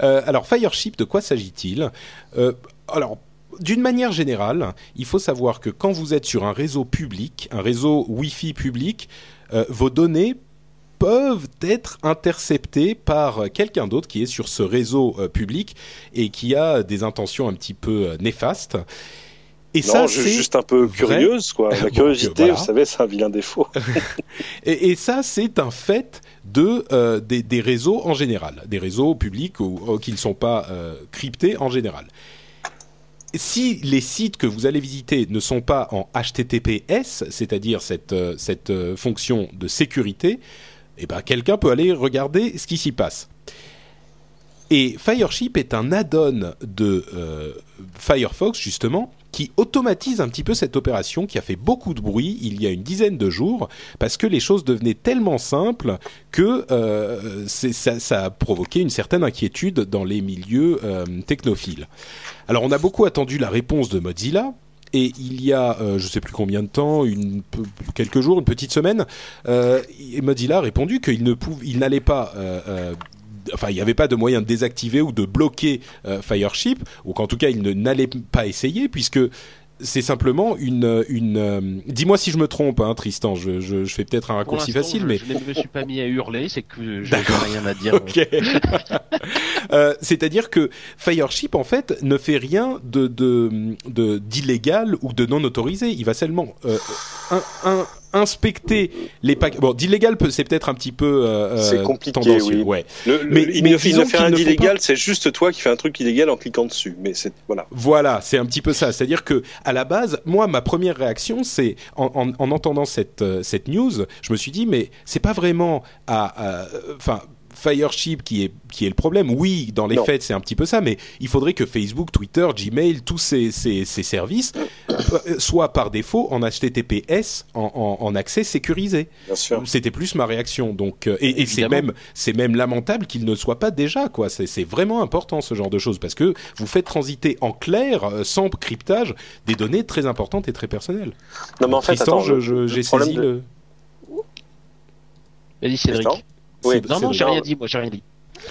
euh, alors, Fireship, de quoi s'agit-il? Euh, Alors, d'une manière générale, il faut savoir que quand vous êtes sur un réseau public, un réseau Wi-Fi public, vos données peuvent être interceptées par quelqu'un d'autre qui est sur ce réseau public et qui a des intentions un petit peu néfastes. Et non, ça, c'est juste un peu curieuse, quoi. La curiosité, vous savez, c'est un vilain défaut. et, et, ça, c'est un fait de euh, des, des, réseaux en général, des réseaux publics ou, qui ne sont pas euh, cryptés en général. Si les sites que vous allez visiter ne sont pas en HTTPS, c'est-à-dire cette, euh, cette euh, fonction de sécurité, eh ben quelqu'un peut aller regarder ce qui s'y passe. Et Fireship est un add-on de euh, Firefox justement qui automatise un petit peu cette opération qui a fait beaucoup de bruit il y a une dizaine de jours parce que les choses devenaient tellement simples que euh, ça, a provoqué une certaine inquiétude dans les milieux euh, technophiles. Alors on a beaucoup attendu la réponse de Mozilla. Et il y a, euh, je sais plus combien de temps, quelques jours, une petite semaine, Mozilla a répondu qu'il ne n'allait pas enfin, il n'y avait pas de moyen de désactiver ou de bloquer euh, Fireship, ou qu'en tout cas, il n'allait pas essayer, puisque c'est simplement une une. Euh, dis-moi si je me trompe, hein, Tristan. Je, je, je fais peut-être un raccourci facile, mais je ne me suis pas mis à hurler, c'est que j'ai rien à dire. euh, C'est-à-dire que Fireship en fait ne fait rien de de d'illégal ou de non autorisé. Il va seulement euh, un, un, inspecter les paquets. Bon, d'illégal, c'est peut-être un petit peu euh, c'est euh, compliqué, oui. Ouais. Le, mais, il, mais ne, il ne fait rien d'illégal, c'est juste toi qui fais un truc illégal en cliquant dessus. Mais c'est voilà. Voilà, c'est un petit peu ça. C'est-à-dire que à la base, moi, ma première réaction, c'est en, en, en, entendant cette euh, cette news, je me suis dit, mais c'est pas vraiment à, enfin Fireship qui est qui est le problème. Oui, dans les faits, c'est un petit peu ça, mais il faudrait que Facebook, Twitter, Gmail, tous ces, ces, ces services euh, soient par défaut en HTTPS, en, en, en accès sécurisé. C'était plus ma réaction. Donc, euh, et, et c'est même c'est même lamentable qu'il ne soit pas déjà quoi. C'est vraiment important ce genre de choses parce que vous faites transiter en clair, euh, sans cryptage, des données très importantes et très personnelles. Non mais en fait, Tristan, j'ai saisi de... le. Vas-y Cédric. Oui, non, non, j'ai rien dit, moi, j'ai rien dit.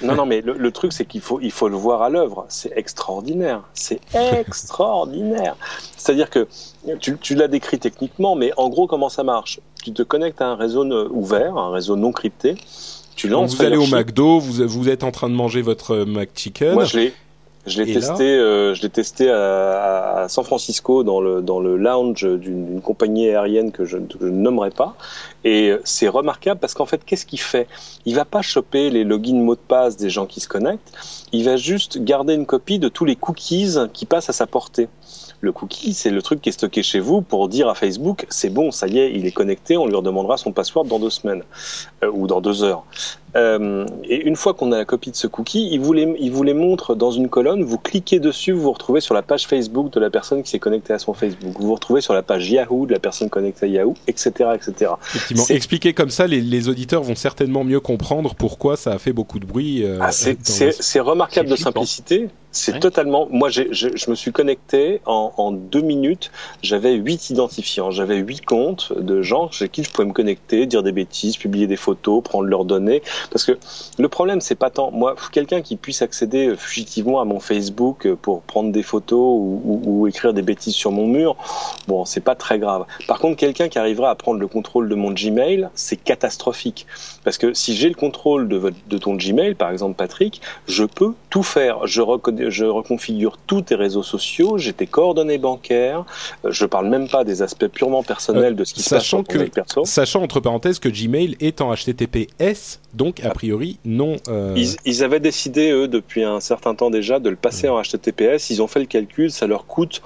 Non, non, mais le, le truc, c'est qu'il faut, il faut le voir à l'œuvre. C'est extraordinaire. C'est extraordinaire. C'est-à-dire que tu, tu l'as décrit techniquement, mais en gros, comment ça marche? Tu te connectes à un réseau ouvert, un réseau non crypté. Tu lances. vous allez au McDo, vous, vous êtes en train de manger votre McChicken. Moi, je l'ai. Je l'ai testé, euh, je l'ai testé à, à, San Francisco dans le dans le lounge d'une compagnie aérienne que je, que je, nommerai pas. Et c'est remarquable parce qu'en fait, qu'est-ce qu'il fait? Il va pas choper les logins mots de passe des gens qui se connectent. Il va juste garder une copie de tous les cookies qui passent à sa portée. Le cookie, c'est le truc qui est stocké chez vous pour dire à Facebook, c'est bon, ça y est, il est connecté, on lui redemandera son password dans deux semaines euh, ou dans deux heures. Euh, et une fois qu'on a la copie de ce cookie, il vous, les, il vous les montre dans une colonne, vous cliquez dessus, vous vous retrouvez sur la page Facebook de la personne qui s'est connectée à son Facebook, vous vous retrouvez sur la page Yahoo de la personne connectée à Yahoo, etc. etc. Effectivement, expliqué comme ça, les, les, auditeurs vont certainement mieux comprendre pourquoi ça a fait beaucoup de bruit. Euh, ah, c'est remarquable de simplicité. C'est ouais. totalement. Moi, je, je me suis connecté en, en deux minutes. J'avais huit identifiants. J'avais huit comptes de gens chez qui je pouvais me connecter, dire des bêtises, publier des photos, prendre leurs données. Parce que le problème, c'est pas tant moi, quelqu'un qui puisse accéder fugitivement à mon Facebook pour prendre des photos ou, ou, ou écrire des bêtises sur mon mur. Bon, c'est pas très grave. Par contre, quelqu'un qui arrivera à prendre le contrôle de mon Gmail, c'est catastrophique. Parce que si j'ai le contrôle de, votre, de ton Gmail, par exemple, Patrick, je peux tout faire. Je reconnais je reconfigure tous tes réseaux sociaux, j'ai tes coordonnées bancaires, euh, je parle même pas des aspects purement personnels euh, de ce qui se passe que, perso. Sachant entre parenthèses que Gmail est en HTTPS, donc a priori non. Euh... Ils, ils, avaient décidé eux depuis un certain temps déjà de le passer mmh. en HTTPS. Ils ont fait le calcul, ça leur coûte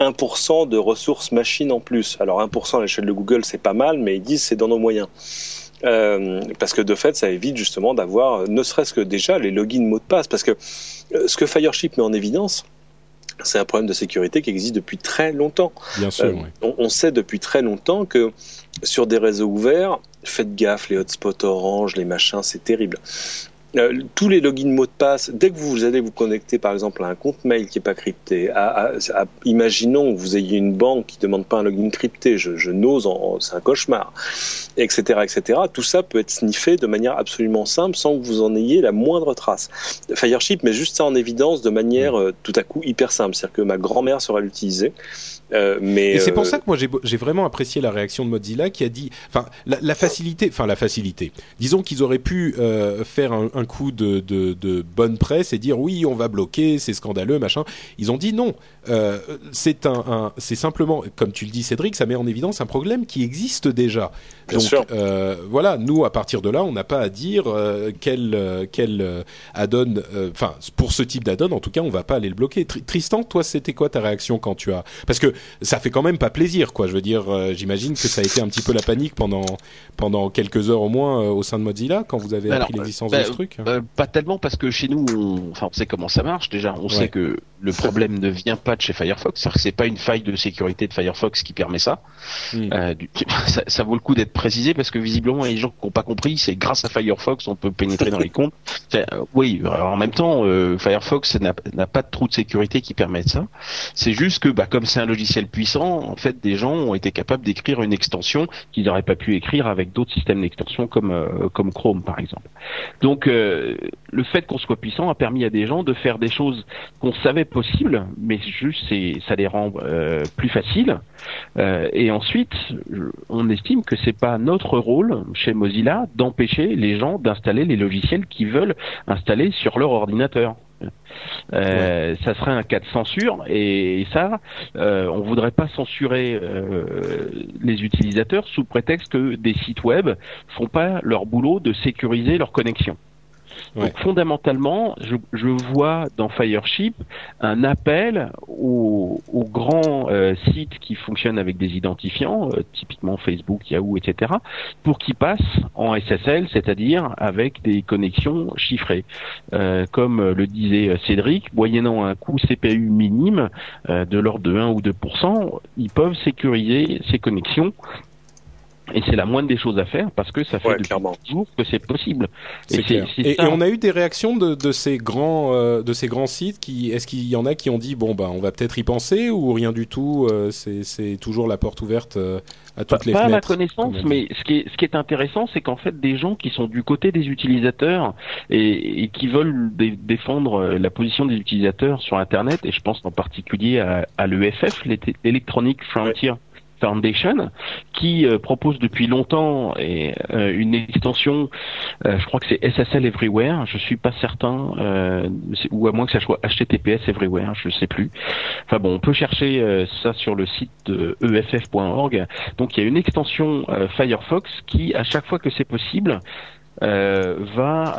1% de ressources machines en plus. Alors 1% à l'échelle de Google c'est pas mal, mais ils disent c'est dans nos moyens. Euh, parce que de fait, ça évite justement d'avoir, ne serait-ce que déjà les logins mots de passe, parce que euh, ce que Fireship met en évidence, c'est un problème de sécurité qui existe depuis très longtemps. Bien sûr. Euh, oui. on, on sait depuis très longtemps que sur des réseaux ouverts, faites gaffe, les hotspots orange, les machins, c'est terrible. Euh, tous les logins mots de passe, dès que vous allez vous connecter par exemple à un compte mail qui est pas crypté, à, à- à- imaginons que vous ayez une banque qui demande pas un login crypté, je, je n'ose, c'est un cauchemar, etc., etc. Tout ça peut être sniffé de manière absolument simple sans que vous en ayez la moindre trace. Fireship met juste ça en évidence de manière euh, tout à coup hyper simple, c'est-à-dire que ma grand-mère saura l'utiliser. Euh, mais Et c'est pour euh, ça que moi j'ai j'ai vraiment apprécié la réaction de Mozilla qui a dit, enfin la, la facilité, enfin la facilité. Disons qu'ils auraient pu euh, faire un, un coup de, de, de bonne presse et dire oui on va bloquer, c'est scandaleux machin. Ils ont dit non, euh, c'est un, un- c'est simplement comme tu le dis Cédric, ça met en évidence un problème qui existe déjà. Bien Donc sûr. euh, voilà, nous à partir de là on n'a pas à dire euh, quel euh, quel euh, add-on, euh, enfin pour ce type d'add-on en tout cas on va pas aller le bloquer. Tri- Tristan, toi c'était quoi ta réaction quand tu as, parce que ça fait quand même pas plaisir, quoi. Je veux dire, euh, j'imagine que ça a été un petit peu la panique pendant pendant quelques heures au moins euh, au sein de Mozilla quand vous avez appris l'existence bah, de ce truc. Euh, pas tellement parce que chez nous, on, enfin, on sait comment ça marche déjà. On Ouais. sait que le problème ne vient pas de chez Firefox, c'est-à-dire que c'est pas une faille de sécurité de Firefox qui permet ça. Mm. Euh, du- ça, ça vaut le coup d'être précisé parce que visiblement, il y a des gens qui n'ont pas compris. C'est grâce à Firefox on peut pénétrer dans les comptes. Euh, oui, en même temps, euh, Firefox n'a pas de trou de sécurité qui permette ça. C'est juste que, bah, comme c'est un logiciel puissant, en fait, des gens ont été capables d'écrire une extension qu'ils n'auraient pas pu écrire avec d'autres systèmes d'extension comme euh, comme Chrome, par exemple. Donc, euh, le fait qu'on soit puissant a permis à des gens de faire des choses qu'on savait possibles, mais juste ça les rend plus faciles. Et ensuite, on estime que c'est pas notre rôle chez Mozilla d'empêcher les gens d'installer les logiciels qu'ils veulent installer sur leur ordinateur. Euh, Ça serait un cas de censure et ça, euh, on voudrait pas censurer euh, les utilisateurs sous prétexte que des sites web font pas leur boulot de sécuriser leur connexion. Ouais. Donc fondamentalement, je, je vois dans Fireship un appel aux, aux grands euh, sites qui fonctionnent avec des identifiants, euh, typiquement Facebook, Yahoo, etc., pour qu'ils passent en SSL, c'est-à-dire avec des connexions chiffrées. Euh, comme le disait Cédric, moyennant un coût CPU minime euh, de l'ordre de 1 ou 2% ils peuvent sécuriser ces connexions. Et c'est la moindre des choses à faire parce que ça fait Ouais, depuis clairement. toujours que c'est possible. Et clair. c'est Et, ça, et on a eu des réactions de, de ces grands euh, de ces grands sites qui est-ce qu'il y en a qui ont dit bon bah on va peut-être y penser ou rien du tout euh, c'est c'est toujours la porte ouverte euh, à Pas, toutes les pas à ma connaissance, mais ce qui est, ce qui est intéressant, c'est qu'en fait, des gens qui sont du côté des utilisateurs et, et qui veulent dé- défendre euh, la position des utilisateurs sur Internet, et je pense en particulier à, à l'EFF, l'Electronic Frontier Foundation, qui euh, propose depuis longtemps et, euh, une extension, euh, je crois que c'est SSL Everywhere, je suis pas certain, euh, ou à moins que ça soit HTTPS Everywhere, je sais plus. Enfin bon, on peut chercher euh, ça sur le site de E eff.org. Donc il y a une extension euh, Firefox qui, à chaque fois que c'est possible, va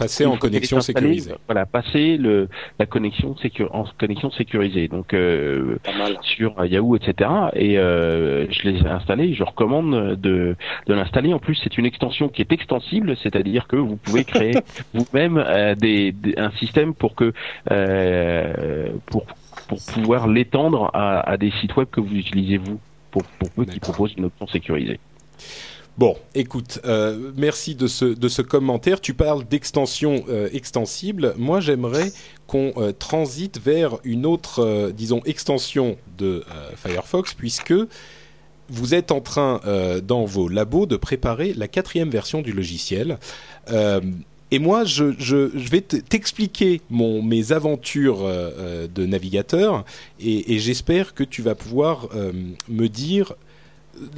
passer en connexion sécurisée. Voilà, passer le la connexion sécu- en connexion sécurisée. Donc euh, Pas mal. sur Yahoo, etc. Et euh, je l'ai installé. Je recommande de de l'installer. En plus, c'est une extension qui est extensible, c'est-à-dire que vous pouvez créer vous-même euh, des, des- un système pour que euh, pour pour pouvoir l'étendre à, à des sites web que vous utilisez vous, pour pour peu qui proposent une option sécurisée. Bon, écoute, euh, merci de ce, de ce commentaire. Tu parles d'extension euh, extensible. Moi, j'aimerais qu'on euh, transite vers une autre, disons, extension de Firefox, puisque vous êtes en train, dans vos labos, de préparer la quatrième version du logiciel. Et moi, je, je, vais te- t'expliquer mes aventures de navigateur, et, j'espère que tu vas pouvoir me dire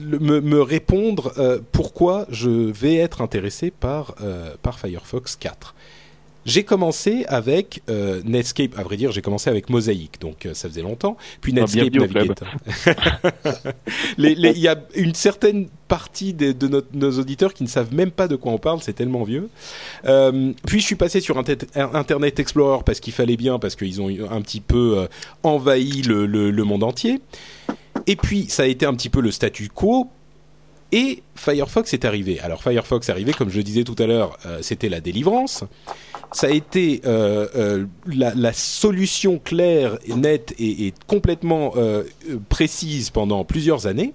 me, me répondre euh, pourquoi je vais être intéressé par, euh, par Firefox 4. J'ai commencé avec euh, Netscape, à vrai dire, j'ai commencé avec Mosaic, donc ça faisait longtemps. Puis Ah, Netscape. Navigator. Il y a une certaine partie de notre- nos auditeurs qui ne savent même pas de quoi on parle, c'est tellement vieux. Euh, puis je suis passé sur Inter- Internet Explorer parce qu'il fallait bien, parce qu'ils ont un petit peu envahi le, le- le monde entier. Et puis ça a été un petit peu le statu quo. Et Firefox est arrivé. Alors Firefox est arrivé, comme je le disais tout à l'heure, euh, c'était la délivrance. Ça a été euh, euh, la, solution claire, nette et, complètement précise pendant plusieurs années.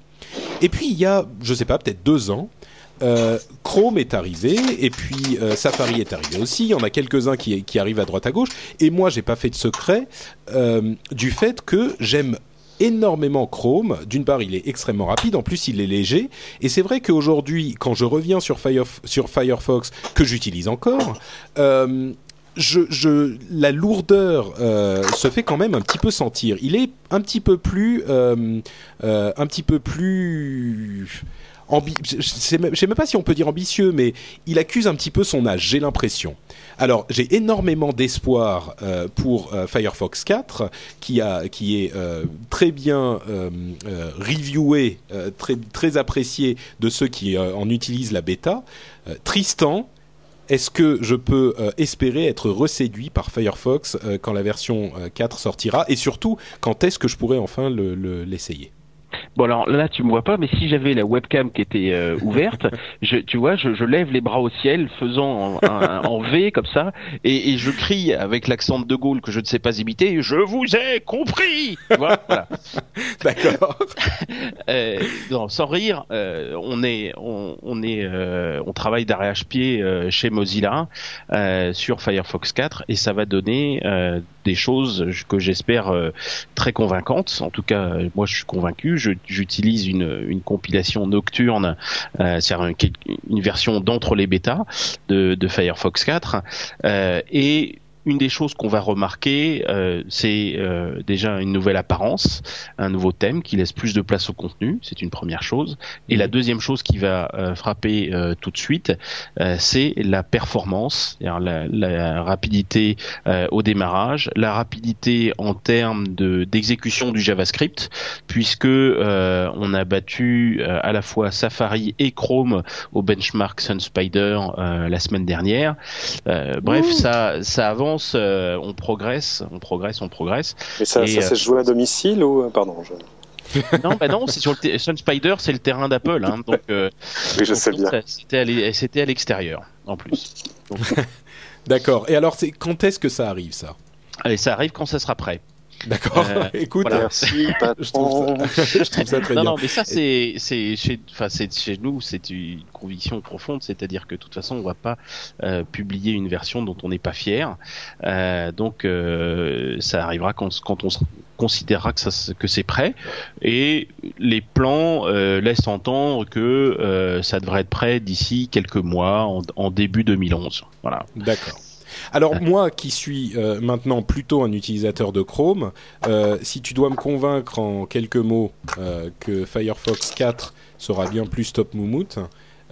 Et puis il y a, je sais pas, peut-être deux ans, Chrome est arrivé et puis Safari est arrivé aussi. Il y en a quelques-uns qui, arrivent à droite à gauche. Et moi, j'ai pas fait de secret du fait que j'aime énormément Chrome. D'une part, il est extrêmement rapide. En plus, il est léger. Et c'est vrai qu'aujourd'hui, quand je reviens sur, Firef- sur Firefox, que j'utilise encore, euh, la lourdeur euh, se fait quand même un petit peu sentir. Il est un petit peu plus, euh, un petit peu plus. Je je sais même pas si on peut dire ambitieux, mais il accuse un petit peu son âge, j'ai l'impression. Alors, j'ai énormément d'espoir euh, pour euh, Firefox 4, qui a, qui est euh, très bien reviewé, très très apprécié de ceux qui en utilisent la bêta. Tristan, est-ce que je peux espérer être reséduit par Firefox quand la version euh, 4 sortira? Et surtout, quand est-ce que je pourrais enfin le- le- l'essayer? Bon alors là tu me vois pas, mais si j'avais la webcam qui était euh, ouverte, je, tu vois, je, je lève les bras au ciel, faisant en, un- en V comme ça, et, et je crie avec l'accent de De Gaulle que je ne sais pas imiter, je vous ai compris. Vois, voilà. D'accord. Euh, non, sans rire, euh, on est, on, on est, euh, on travaille d'arrache-pied euh, chez Mozilla euh, sur Firefox 4 et ça va donner euh, des choses que j'espère euh, très convaincantes. En tout cas, moi, je suis convaincu. J'utilise une, une compilation nocturne, euh, c'est-à-dire un- une version d'entre les bêtas de, de Firefox 4 euh, et une des choses qu'on va remarquer, euh, c'est euh, déjà une nouvelle apparence, un nouveau thème qui laisse plus de place au contenu, c'est une première chose. Et la deuxième chose qui va euh, frapper euh, tout de suite, euh, c'est la performance, la, la rapidité euh, au démarrage, la rapidité en termes de d'exécution du JavaScript, puisque euh, on a battu euh, à la fois Safari et Chrome au benchmark SunSpider euh, la semaine dernière. Euh, bref, ça ça avance, euh, on progresse, on progresse, on progresse. Mais ça, Et, ça euh, s'est joué à domicile ou euh, pardon je... Non, bah non, c'est sur le t- SunSpider, c'est le terrain d'Apple, hein, donc. euh, Oui, je donc, sais bien. C'était à l'extérieur, en plus. D'accord. Et alors, c'est quand est-ce que ça arrive ça? Allez, ça arrive quand ça sera prêt. D'accord. Euh, Écoute, voilà. Merci, je trouve ça, je trouve ça très non, bien. non, mais ça c'est c'est chez enfin c'est chez nous c'est une conviction profonde, c'est-à-dire que de toute façon on va pas euh, publier une version dont on n'est pas fier. Euh, donc euh, ça arrivera quand quand on se considérera que ça que c'est prêt et les plans euh, laissent entendre que euh, ça devrait être prêt d'ici quelques mois en, en début 2011. Voilà. D'accord. Alors moi qui suis euh, maintenant plutôt un utilisateur de Chrome, euh, si tu dois me convaincre en quelques mots euh, que Firefox 4 sera bien plus top moumoute,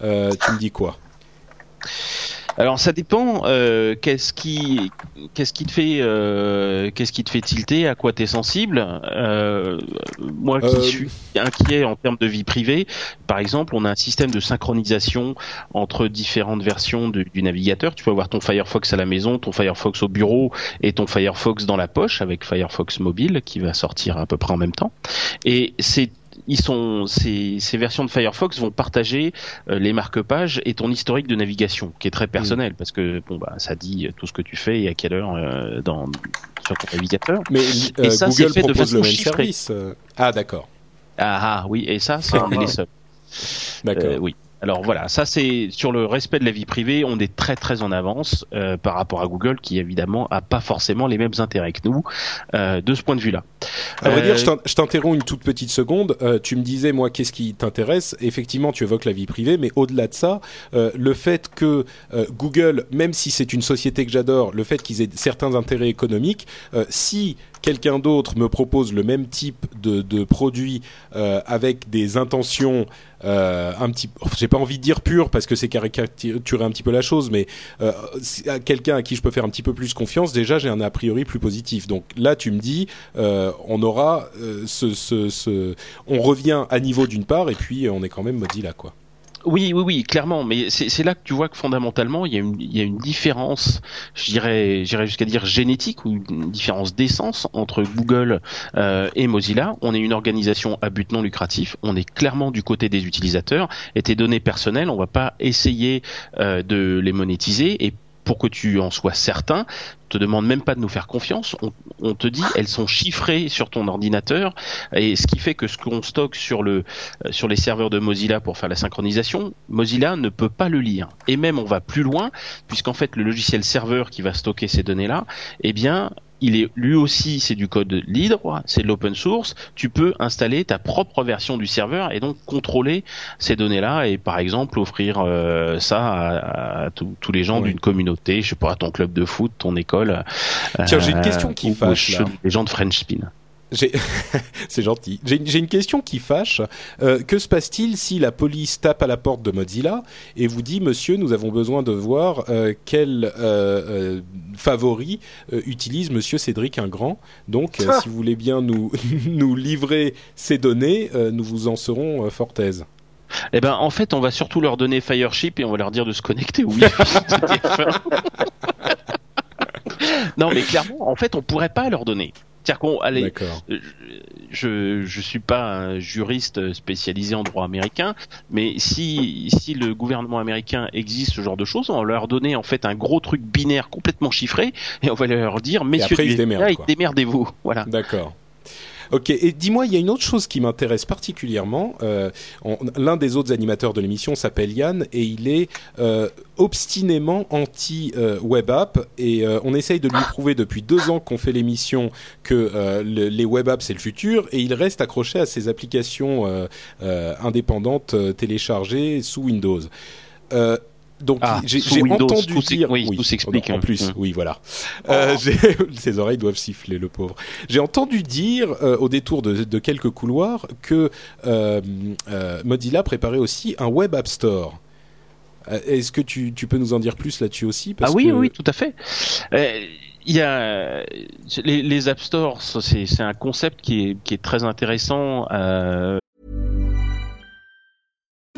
euh, tu me dis quoi? Alors ça dépend. Euh, qu'est-ce qui, qu'est-ce qui te fait, euh, qu'est-ce qui te fait tilter À quoi t'es sensible euh, Moi qui Euh, suis inquiet en termes de vie privée, par exemple, on a un système de synchronisation entre différentes versions du, du navigateur. Tu peux avoir ton Firefox à la maison, ton Firefox au bureau et ton Firefox dans la poche avec Firefox mobile qui va sortir à peu près en même temps. Et c'est ils sont ces, ces versions de Firefox vont partager euh, les marque-pages et ton historique de navigation, qui est très personnel parce que bon bah ça dit tout ce que tu fais et à quelle heure euh, dans sur ton navigateur. Mais Et euh, ça, c'est Google fait de propose le même chiffrée. service. euh. Ah d'accord, Ah, ah oui et ça c'est est les seuls. d'accord. Euh, oui. Alors voilà, ça c'est sur le respect de la vie privée, on est très très en avance euh, par rapport à Google qui évidemment a pas forcément les mêmes intérêts que nous euh, de ce point de vue-là. À vrai Euh, dire, je je t'interromps une toute petite seconde. Euh, tu me disais, moi, qu'est-ce qui t'intéresse? Effectivement, tu évoques la vie privée, mais au-delà de ça, euh, le fait que euh, Google, même si c'est une société que j'adore, le fait qu'ils aient certains intérêts économiques, euh, si quelqu'un d'autre me propose le même type de, produit euh, avec des intentions euh, un petit, j'ai pas envie de dire pures parce que c'est caricaturer un petit peu la chose, mais euh, quelqu'un à qui je peux faire un petit peu plus confiance, déjà j'ai un a priori plus positif. Donc là, tu me dis, on aura ce, on revient à niveau d'une part et puis on est quand même Mozilla quoi. Oui, oui, oui, clairement. Mais c'est là que tu vois que fondamentalement, il y a une, il y a différence, j'irais jusqu'à dire génétique ou une différence d'essence entre Google euh, et Mozilla. On est une organisation à but non lucratif. On est clairement du côté des utilisateurs. Et tes données personnelles, on va pas essayer euh, de les monétiser et pour que tu en sois certain, te demande même pas de nous faire confiance. On, te dit elles sont chiffrées sur ton ordinateur et ce qui fait que ce qu'on stocke sur le euh, sur les serveurs de Mozilla pour faire la synchronisation, Mozilla ne peut pas le lire. Et même on va plus loin puisqu'en fait le logiciel serveur qui va stocker ces données là, eh bien il est lui aussi c'est du code libre, c'est de l'open source. Tu peux installer ta propre version du serveur et donc contrôler ces données-là et par exemple offrir euh, ça à, tous les gens d'une communauté, je sais pas, à ton club de foot, ton école. Tiens, j'ai une question qui euh, fâche. Les gens de French Spin. c'est gentil. J'ai une question qui fâche. Euh, que se passe-t-il si la police tape à la porte de Mozilla et vous dit, Monsieur, nous avons besoin de voir euh, quel euh, favori utilise Monsieur Cédric Ingrand? Donc, ah. si vous voulez bien nous nous livrer ces données, nous vous en serons fort aise. Eh ben, en fait, on va surtout leur donner Fireship et on va leur dire de se connecter. Oui. non, mais clairement, en fait, on pourrait pas leur donner. C'est-à-dire qu'on, allez, je je suis pas un juriste spécialisé en droit américain, mais si si le gouvernement américain existe ce genre de choses, on va leur donner en fait un gros truc binaire complètement chiffré et on va leur dire messieurs, démerdez-vous, voilà. D'accord. Ok, et dis-moi, il y a une autre chose qui m'intéresse particulièrement. Euh, L'un des autres animateurs de l'émission s'appelle Yann et il est euh, obstinément anti-web app et euh, on essaye de lui prouver depuis deux ans qu'on fait l'émission que les web apps c'est le futur et il reste accroché à ses applications indépendantes téléchargées sous Windows. Donc ah, j'ai entendu dire, oui, tout s'explique en, plus, mm. oui voilà. Euh, ses oreilles doivent siffler le pauvre. J'ai entendu dire euh, au détour de, de, quelques couloirs que euh, euh, Mozilla préparait aussi un web app store. Euh, est-ce que tu, tu, peux nous en dire plus là-dessus aussi? Parce Ah oui, oui, tout à fait. Il y a les, les app stores, c'est un concept qui est, qui est très intéressant.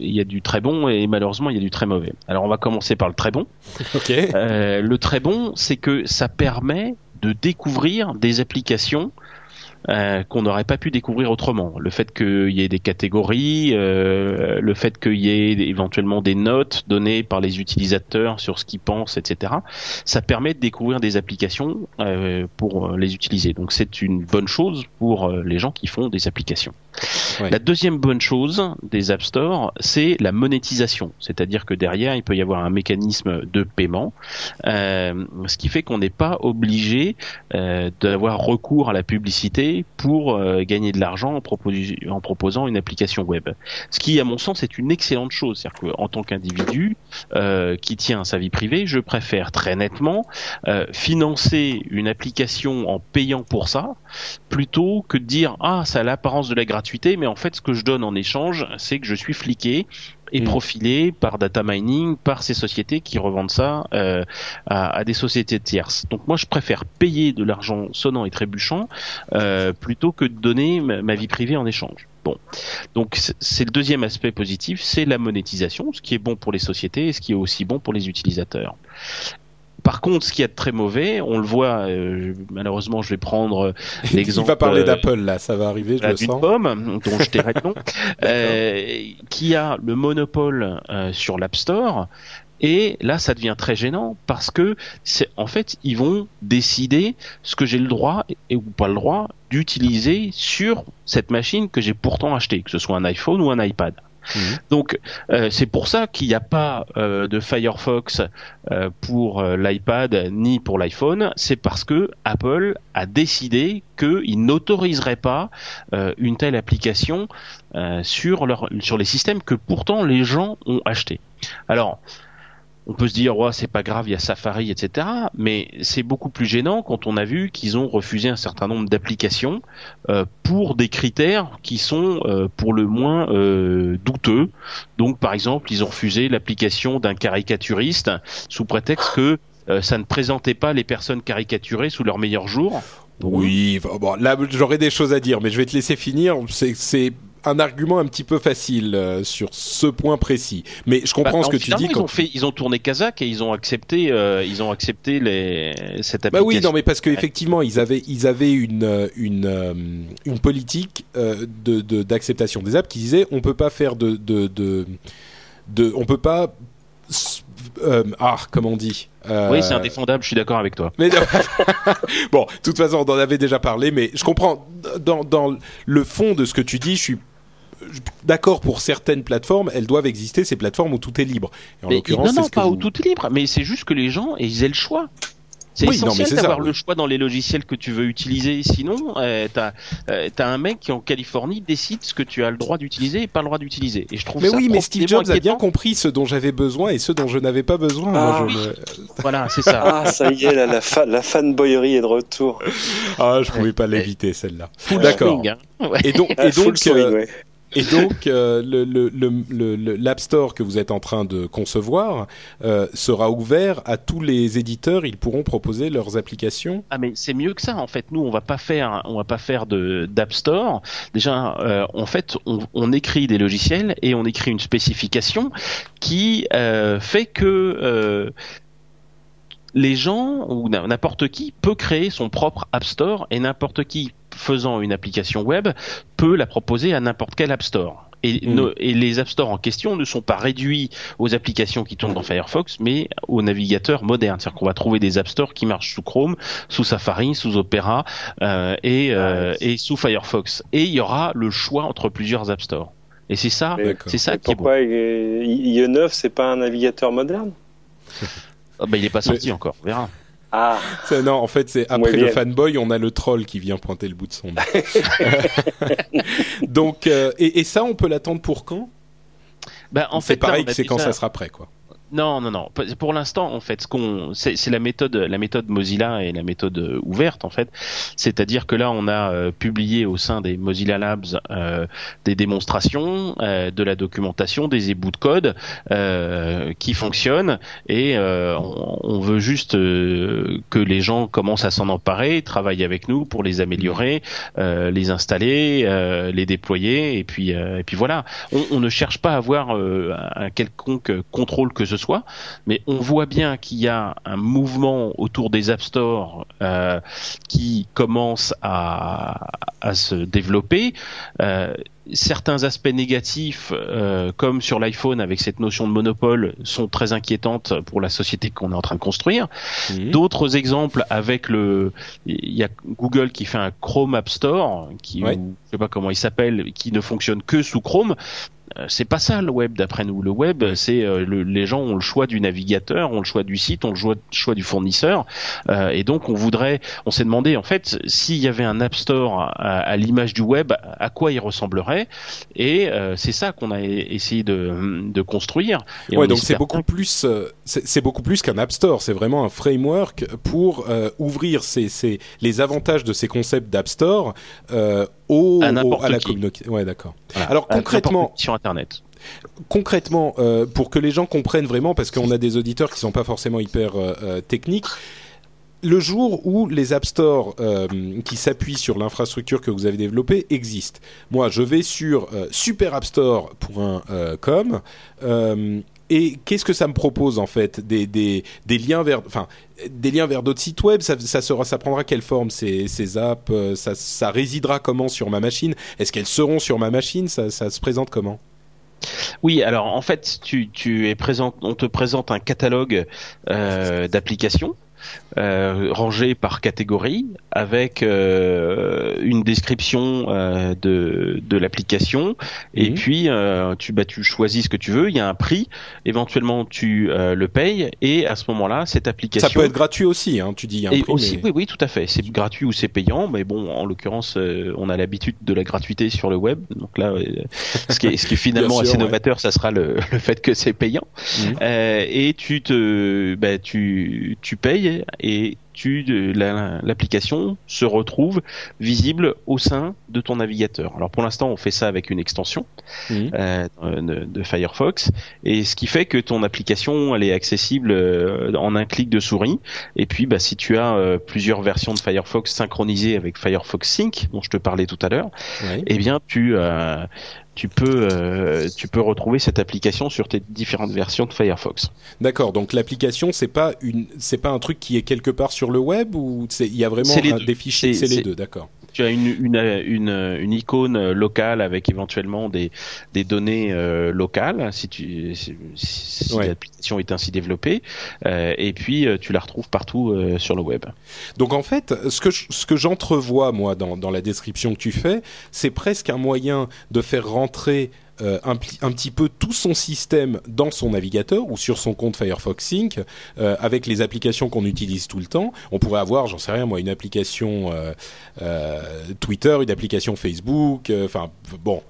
Il y a du très bon et malheureusement il y a du très mauvais. Alors on va commencer par le très bon. Euh, le très bon, c'est que ça permet de découvrir des applications euh, qu'on n'aurait pas pu découvrir autrement. Le fait qu'il y ait des catégories, euh, le fait qu'il y ait éventuellement des notes données par les utilisateurs sur ce qu'ils pensent, etc. Ça permet de découvrir des applications euh, pour les utiliser. Donc c'est une bonne chose pour les gens qui font des applications. La deuxième bonne chose des App Store, c'est la monétisation. C'est-à-dire que derrière, il peut y avoir un mécanisme de paiement, ce qui fait qu'on n'est pas obligé d'avoir recours à la publicité pour euh, gagner de l'argent en, proposant une application web. Ce qui, à mon sens, est une excellente chose. C'est-à-dire qu'en tant qu'individu euh, qui tient sa vie privée, je préfère très nettement euh, financer une application en payant pour ça, plutôt que de dire ah ça a l'apparence de la gratuité, mais en fait ce que je donne en échange, c'est que je suis fliqué et mm. profilé par data mining, par ces sociétés qui revendent ça euh, à, à, des sociétés tierces. Donc moi, je préfère payer de l'argent sonnant et trébuchant euh, plutôt que de donner ma, vie privée en échange. Bon, donc c'est le deuxième aspect positif, c'est la monétisation, ce qui est bon pour les sociétés et ce qui est aussi bon pour les utilisateurs. Par contre, ce qui est très mauvais, on le voit, euh, malheureusement, je vais prendre l'exemple. Il va parler euh, d'Apple là, ça va arriver, je le sens. pomme, dont je tairai le nom, euh, qui a le monopole euh, sur l'App Store. Et là, ça devient très gênant parce que c'est en fait, ils vont décider ce que j'ai le droit et ou pas le droit d'utiliser sur cette machine que j'ai pourtant achetée, que ce soit un iPhone ou un iPad. Mhm. Donc euh, c'est pour ça qu'il n'y a pas euh, de Firefox euh, pour l'iPad ni pour l'iPhone. C'est parce que Apple a décidé qu'il n'autoriserait pas une telle application sur leur sur les systèmes que pourtant les gens ont achetés. Alors on peut se dire ouais c'est pas grave il y a Safari etc mais c'est beaucoup plus gênant quand on a vu qu'ils ont refusé un certain nombre d'applications euh, pour des critères qui sont euh, pour le moins euh, douteux donc par exemple ils ont refusé l'application d'un caricaturiste sous prétexte que ça ne présentait pas les personnes caricaturées sous leur meilleur jour Oui, bon, là j'aurais des choses à dire, mais je vais te laisser finir. C'est un argument un petit peu facile euh, sur ce point précis. Mais je comprends Bah, ce que tu dis. ils Quand ont fait ils ont tourné Kazakh et ils ont accepté euh, ils ont accepté les cette Bah application oui, non, mais parce qu'effectivement, ils avaient, ils avaient une, euh, une, une politique euh, de, de- d'acceptation des apps qui disait on peut pas faire de, de, de, de- on peut pas, euh, ah, comment on dit Euh, oui c'est indéfendable je suis d'accord avec toi Mais bon, de toute façon, on en avait déjà parlé, mais je comprends dans, dans le fond de ce que tu dis, je suis d'accord pour certaines plateformes, elles doivent exister, ces plateformes où tout est libre. Et en Mais, l'occurrence, non, c'est non, pas vous- où tout est libre, mais c'est juste que les gens ils aient le choix. C'est Oui, non, mais essentiel d'avoir oui. le choix dans les logiciels que tu veux utiliser. Sinon, euh, t'as euh, t'as un mec qui en Californie décide ce que tu as le droit d'utiliser et pas le droit d'utiliser. Et je trouve Mais ça oui, mais Steve Jobs a bien compris ce dont j'avais besoin et ce dont je n'avais pas besoin. Moi, Ah. me- Voilà, c'est ça. Ah, ça y est, là, la, fa- la fanboyerie est de retour. Ah, je pouvais pas l'éviter celle-là. Full D'accord. hein. Ouais. Et donc, Ah, et full donc, swing, euh, ouais. Et donc, euh, le, le, le, l'App Store que vous êtes en train de concevoir euh, sera ouvert à tous les éditeurs. Ils pourront proposer leurs applications. Ah mais c'est mieux que ça en fait. Nous on va pas faire on va pas faire de d'App Store. Déjà euh, en fait on, on écrit des logiciels et on écrit une spécification qui fait que les gens ou n'importe qui peut créer son propre App Store et n'importe qui faisant une application web peut la proposer à n'importe quel App Store. Et, Mm. ne- et les App Store en question ne sont pas réduits aux applications qui tournent dans Firefox, mais aux navigateurs modernes. C'est-à-dire qu'on va trouver des App Store qui marchent sous Chrome, sous Safari, sous Opera euh, et, euh, et sous Firefox. Et il y aura le choix entre plusieurs App Store. Et c'est ça, c'est ça Mais qui est bon. Pourquoi euh, IE9, c'est pas un navigateur moderne? Ah bah, il est pas sorti encore, on verra. Ah, non, en fait, c'est après le fanboy, on a le troll qui vient pointer le bout de son nez. Donc, euh, et, et ça, on peut l'attendre pour quand? Bah, en C'est fait, pareil, c'est quand ça sera prêt, quoi. Non, non, non. Pour l'instant, en fait, ce qu'on, c'est la méthode, la méthode Mozilla et la méthode euh, ouverte, en fait. C'est-à-dire que là, on a euh, publié au sein des Mozilla Labs euh, des démonstrations, euh, de la documentation, des ébouts de code euh, qui fonctionnent, et euh, on, on veut juste que les gens commencent à s'en emparer, travaillent avec nous pour les améliorer, les installer, les déployer, et puis, et puis voilà. On, on ne cherche pas à avoir un quelconque contrôle que ce soit, mais on voit bien qu'il y a un mouvement autour des App Store euh, qui commence à, à se développer. Euh, certains aspects négatifs, euh, comme sur l'iPhone avec cette notion de monopole, sont très inquiétantes pour la société qu'on est en train de construire. Mhm. D'autres exemples avec le, il y a Google qui fait un Chrome App Store, qui, Ouais. je sais pas comment il s'appelle, qui ne fonctionne que sous Chrome. Euh, C'est pas ça le web d'après nous. Le web, c'est euh, le- les gens ont le choix du navigateur, ont le choix du site, ont le choix, choix du fournisseur, Euh, et donc on voudrait, on s'est demandé en fait s'il y avait un App Store à, à l'image du web, à quoi il ressemblerait, et euh, c'est ça qu'on a essayé de, de construire. Et Ouais, on donc c'est beaucoup plus, euh, c'est c'est beaucoup plus qu'un App Store. C'est vraiment un framework pour euh, ouvrir ces, ces, les avantages de ces concepts d'App Store euh, au, À au- à la qui. communauté. Ouais, d'accord. Voilà. Alors concrètement, sur Internet. concrètement, euh, pour que les gens comprennent vraiment, parce qu'on a des auditeurs qui sont pas forcément hyper euh, euh, techniques. Le jour où les App Store euh, qui s'appuient sur l'infrastructure que vous avez développée existent, moi je vais sur superappstore.com, et qu'est-ce que ça me propose en fait? Des, liens vers, d'autres sites web? Ça, sera, ça prendra quelle forme? Ces, apps euh, ça, résidera comment sur ma machine? Est-ce qu'elles seront sur ma machine? Ça, se présente comment? Oui, alors en fait, tu, tu es présent, on te présente un catalogue euh, d'applications euh, rangé par catégorie avec euh, une description euh, de, de l'application et puis euh, tu bah tu choisis ce que tu veux il y a un prix éventuellement tu euh, le payes et à ce moment-là cette application Ça peut être gratuit aussi, hein, tu dis. y a un et prix, aussi, mais- oui, oui, tout à fait. C'est gratuit ou c'est payant, mais bon, en l'occurrence, euh, on a l'habitude de la gratuité sur le web. Donc là, ce qui est, ce qui est finalement sûr, assez ouais. novateur, ça sera le, le fait que c'est payant. Mhm. Euh, et tu te, bah, tu, tu payes et tu, la- l'application se retrouve visible au sein de ton navigateur. Alors pour l'instant, on fait ça avec une extension euh, de, de Firefox, et ce qui fait que ton application, elle est accessible euh, en un clic de souris. Et puis, bah, si tu as euh, plusieurs versions de Firefox synchronisées avec Firefox Sync, dont je te parlais tout à l'heure, eh bien, tu euh, tu peux euh, tu peux retrouver cette application sur tes différentes versions de Firefox. D'accord. Donc l'application, c'est pas une, c'est pas un truc qui est quelque part sur le web ou c'est, il y a vraiment un- des fichiers. C'est- les deux, d'accord. Tu as une une une, une icône locale avec éventuellement des des données euh, locales si tu si, si Ouais. l'application est ainsi développée euh, et puis euh, tu la retrouves partout euh, sur le web. Donc en fait, ce que je- ce que j'entrevois moi dans, dans la description que tu fais, c'est presque un moyen de faire rentrer euh, un, petit peu tout son système dans son navigateur ou sur son compte Firefox Sync euh, avec les applications qu'on utilise tout le temps. On pourrait avoir, j'en sais rien moi, une application euh, Twitter, une application Facebook. Enfin bon,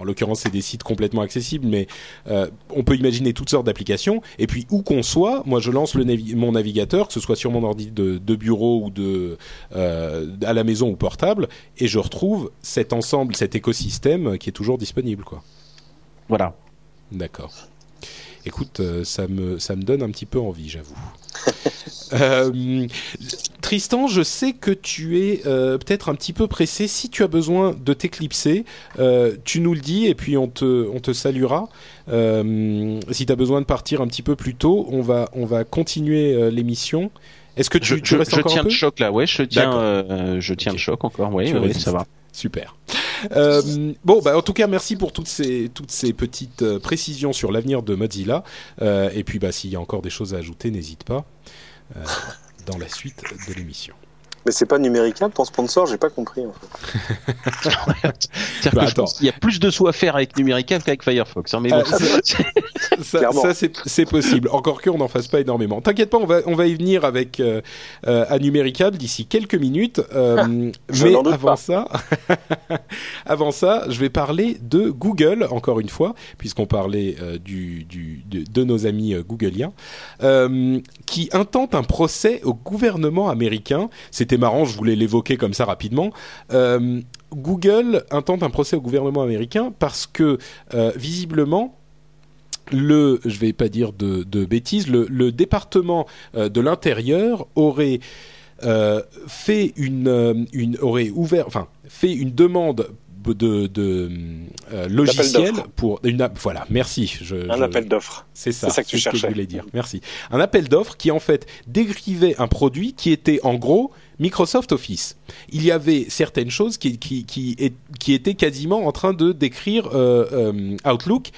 en l'occurrence c'est des sites complètement accessibles, mais on peut imaginer toutes sortes d'applications. Et puis où qu'on soit, moi je lance mon navigateur, que ce soit sur mon ordi de, de bureau ou de à la maison ou portable, et je retrouve cet ensemble, cet écosystème qui est toujours disponible, quoi. Voilà. D'accord. Écoute, euh, ça me ça me donne un petit peu envie, j'avoue. Euh, Tristan, je sais que tu es euh, peut-être un petit peu pressé. Si tu as besoin de t'éclipser, euh, tu nous le dis et puis on te on te saluera. Euh, si tu as besoin de partir un petit peu plus tôt, on va on va continuer euh, l'émission. Est-ce que tu, Je, tu je- restes je encore tiens un peu? le choc là, ouais, je tiens, euh, je tiens Ok. le choc encore, ouais, Tu ouais, résistes. ça va. Super. Euh, bon, bah, en tout cas, merci pour toutes ces, petites euh, précisions sur l'avenir de Mozilla. Euh, et puis, bah, s'il y a encore des choses à ajouter, n'hésite pas dans la suite de l'émission. Mais c'est pas numéricable ton sponsor, j'ai pas compris. En fait. C'est-à-dire Bah, que je attends. pense qu'il y a plus de sous à faire avec Numéricable qu'avec Firefox. hein, mais bon, Euh, Ça, c'est possible. Encore qu'on n'en fasse pas énormément. T'inquiète pas, on va, on va y venir avec euh, euh, à Numéricable d'ici quelques minutes. Euh, Je mais avant pas. ça, avant ça, je vais parler de Google encore une fois, puisqu'on parlait euh, du, du, de, de nos amis euh, googliens, euh, qui intentent un procès au gouvernement américain. C'était marrant, je voulais l'évoquer comme ça rapidement. Euh, Google intente un procès au gouvernement américain parce que euh, visiblement le, je vais pas dire de, de bêtises, le, le département euh, de l'intérieur aurait fait une, une aurait ouvert, enfin fait une demande de, de euh, logiciel pour une app- voilà merci je, Un je- appel d'offres. c'est ça, C'est ça que tu ce que je cherchais. voulais dire. Merci. Un appel d'offres qui en fait décrivait un produit qui était en gros Microsoft Office. Il y avait certaines choses qui, étaient quasiment en train de décrire euh, euh, Outlook.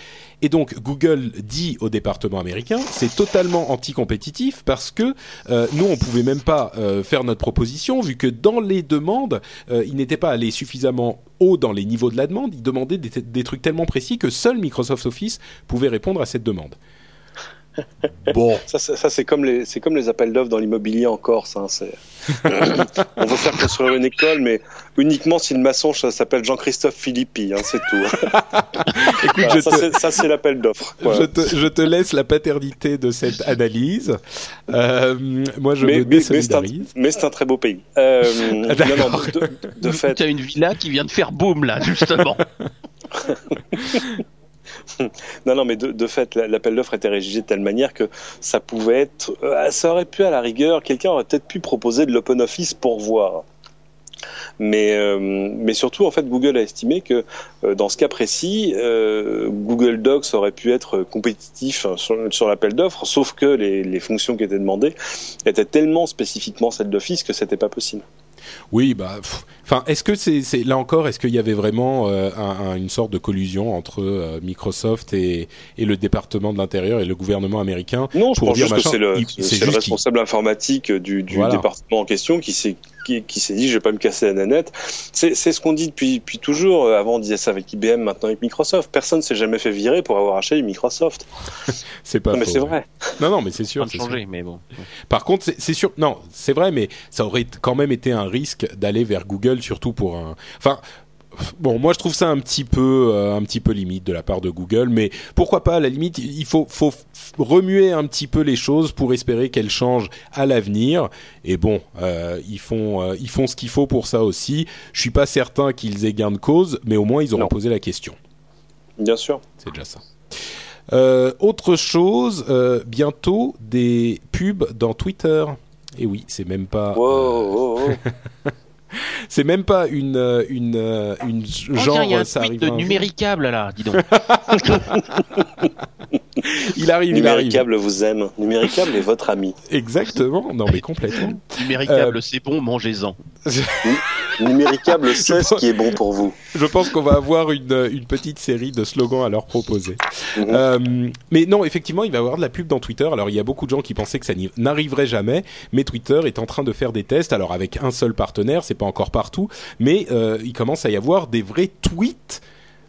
Et donc Google dit au département américain, c'est totalement anticompétitif parce que euh, nous on pouvait même pas faire notre proposition vu que dans les demandes, euh, il n'était pas allé suffisamment haut dans les niveaux de la demande. Il demandait des, des trucs tellement précis que seul Microsoft Office pouvait répondre à cette demande. Bon, Ça, c'est- ça c'est comme les, c'est comme les appels d'offres dans l'immobilier en Corse. Hein. On veut faire construire une école, mais uniquement si le maçon ça s'appelle Jean-Christophe Philippi, hein, c'est tout. écoute, Voilà, je ça, te, c'est, ça, c'est l'appel d'offres. Voilà. je, te, je te laisse la paternité de cette analyse. Euh, moi, je mais, me mais- mais c'est un, désolidarise. mais c'est un très beau pays. Euh, non, non, de, de- de fait, tu as une villa qui vient de faire boom là, justement. Non, non, mais de, fait, la- l'appel d'offres était rédigé de telle manière que ça pouvait être, euh, ça aurait pu à la rigueur, quelqu'un aurait peut-être pu proposer de l'open office pour voir. Mais, euh, surtout, en fait, Google a estimé que euh, dans ce cas précis, Google Docs aurait pu être compétitif sur, sur l'appel d'offres, sauf que les, fonctions qui étaient demandées étaient tellement spécifiquement celles d'Office que c'était pas possible. Oui, bah, enfin, est-ce que c'est là encore, est-ce qu'il y avait vraiment euh, un- un- une sorte de collusion entre euh, Microsoft et, et le département de l'intérieur et le gouvernement américain Non, je pour pense dire juste machin que c'est le, responsable informatique du, du Voilà. département en question qui s'est qui, qui s'est dit je vais pas me casser la nanette. C'est c'est ce qu'on dit depuis depuis toujours. Euh, Avant on disait ça avec IBM, maintenant avec Microsoft. Personne s'est jamais fait virer pour avoir acheté Microsoft. c'est pas Non, mais faux, c'est ouais. vrai. Non, non, mais c'est sûr. changer, mais bon. Par contre, c'est- c'est sûr. Non, c'est vrai, mais ça aurait quand même été un risque d'aller vers Google, surtout pour un. Enfin. Bon, moi je trouve ça un petit peu, euh, un petit peu limite de la part de Google, mais pourquoi pas à la limite, il faut, faut remuer un petit peu les choses pour espérer qu'elles changent à l'avenir. Et bon, euh, ils font, euh, ils font ce qu'il faut pour ça aussi. Je suis pas certain qu'ils aient gain de cause, mais au moins ils auront Non. posé la question. Bien sûr. C'est déjà ça. Autre chose, bientôt des pubs dans Twitter. Et oui, c'est même pas, Wow, wow, wow. c'est même pas une euh, une euh, une Oh, genre tiens, il y a un ça tweet arrive. de un numéricable là, dis donc. Il arrive, il arrive. Numéricable vous aime. Numéricable est votre ami. Exactement. Non mais complètement. numéricable, c'est bon, mangez-en. Numéricable sait ce qui est bon pour vous. Je pense qu'on va avoir une une petite série de slogans à leur proposer. Mhm. Euh, mais non, effectivement, il va y avoir de la pub dans Twitter. Alors, il y a beaucoup de gens qui pensaient que ça n'arriverait jamais, mais Twitter est en train de faire des tests. Alors, avec un seul partenaire, c'est pas encore partout, mais euh, il commence à y avoir des vrais tweets.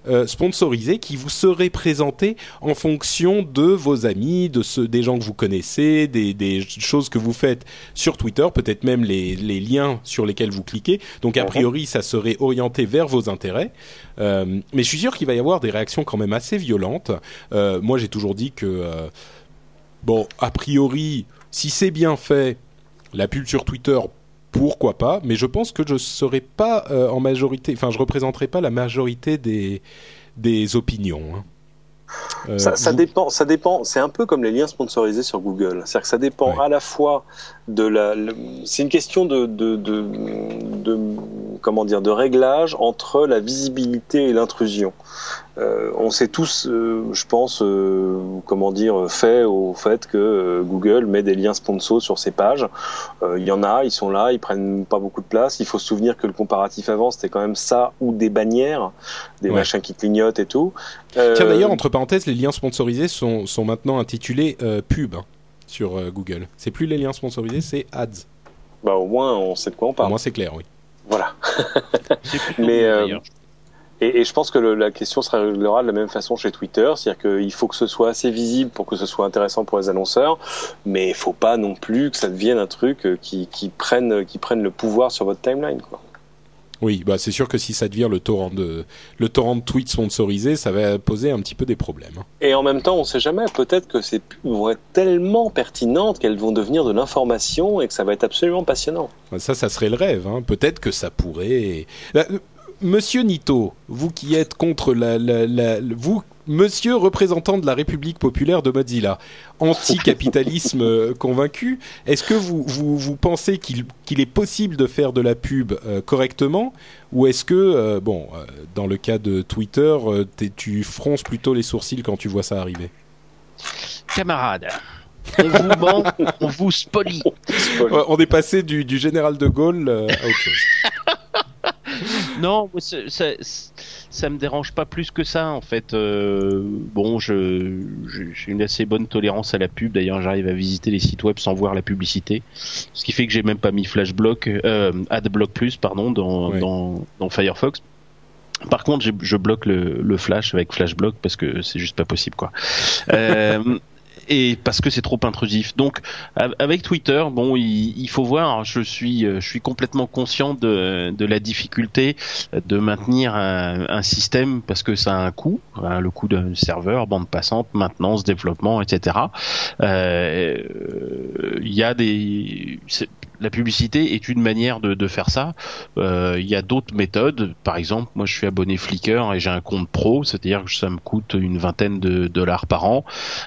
Euh, sponsorisés qui vous seraient présentés en fonction de vos amis, de ceux, des gens que vous connaissez, des, des choses que vous faites sur Twitter, peut-être même les, les liens sur lesquels vous cliquez. Donc a Mhm. priori, ça serait orienté vers vos intérêts. Euh, mais je suis sûr qu'il va y avoir des réactions quand même assez violentes. Euh, moi, j'ai toujours dit que, bon, a priori, si c'est bien fait, la pub sur Twitter, pourquoi pas Mais je pense que je serai pas euh, en majorité, enfin, je représenterai pas la majorité des des opinions. hein. Euh, Ça, ça vous- dépend, ça dépend. C'est un peu comme les liens sponsorisés sur Google. C'est-à-dire que ça dépend Ouais. à la fois de la. c'est une question de, de, de, de- comment dire de réglage entre la visibilité et l'intrusion. Euh, on s'est tous, euh, je pense, euh, comment dire, fait au fait que euh, Google met des liens sponsors sur ses pages. Euh, Il y en a, ils sont là, ils prennent pas beaucoup de place. Il faut se souvenir que le comparatif avant, c'était quand même ça ou des bannières, des Ouais. machins qui clignotent et tout. Euh, Tiens d'ailleurs, entre parenthèses, les liens sponsorisés sont, sont maintenant intitulés euh, pub sur euh, Google. C'est plus les liens sponsorisés, c'est ads. Bah au moins on sait de quoi on Au parle. moins c'est clair, oui. Voilà. Mais, euh. Et, et je pense que le- la question sera réglera de la même façon chez Twitter, c'est-à-dire qu'il faut que ce soit assez visible pour que ce soit intéressant pour les annonceurs, mais il faut pas non plus que ça devienne un truc euh, qui, qui prenne qui prenne le pouvoir sur votre timeline. Quoi. Oui, bah c'est sûr que si ça devient le torrent de le torrent de tweets sponsorisés, ça va poser un petit peu des problèmes. hein. Et en même temps, on sait jamais, peut-être que ces pubs vont être tellement pertinentes qu'elles vont devenir de l'information et que ça va être absolument passionnant. Ça, ça serait le rêve. Hein. Peut-être que ça pourrait. Monsieur Nito, vous qui êtes contre la, la, la- vous, Monsieur représentant de la République populaire de Mozilla, anti-capitalisme euh, convaincu, est-ce que vous, vous, vous pensez qu'il qu'il est possible de faire de la pub euh, correctement, ou est-ce que, euh, bon, euh, dans le cas de Twitter, euh, tu fronces plutôt les sourcils quand tu vois ça arriver? Camarades, on vous ment, on vous spolie. On est passé du, du général de Gaulle euh, à autre chose. Non, ça, ça me dérange pas plus que ça en fait. Euh, bon, je j'ai une assez bonne tolérance à la pub. D'ailleurs, j'arrive à visiter les sites web sans voir la publicité, ce qui fait que j'ai même pas mis Flashblock, euh, AdBlock Plus, pardon, dans Ouais. dans, dans Firefox. Par contre, je bloque le, le Flash avec Flashblock parce que c'est juste pas possible quoi. Euh, et parce que c'est trop intrusif. Donc av- avec Twitter, bon, il, il faut voir. Je suis, euh, je suis complètement conscient de, de la difficulté de maintenir un, un système parce que ça a un coût, hein, le coût d'un serveur, bande passante, maintenance, développement, etc. Euh, Il y a des la publicité est une manière de, de faire ça. Euh, Il y a d'autres méthodes. Par exemple, moi, je suis abonné Flickr et j'ai un compte pro, c'est-à-dire que ça me coûte une vingtaine de dollars par an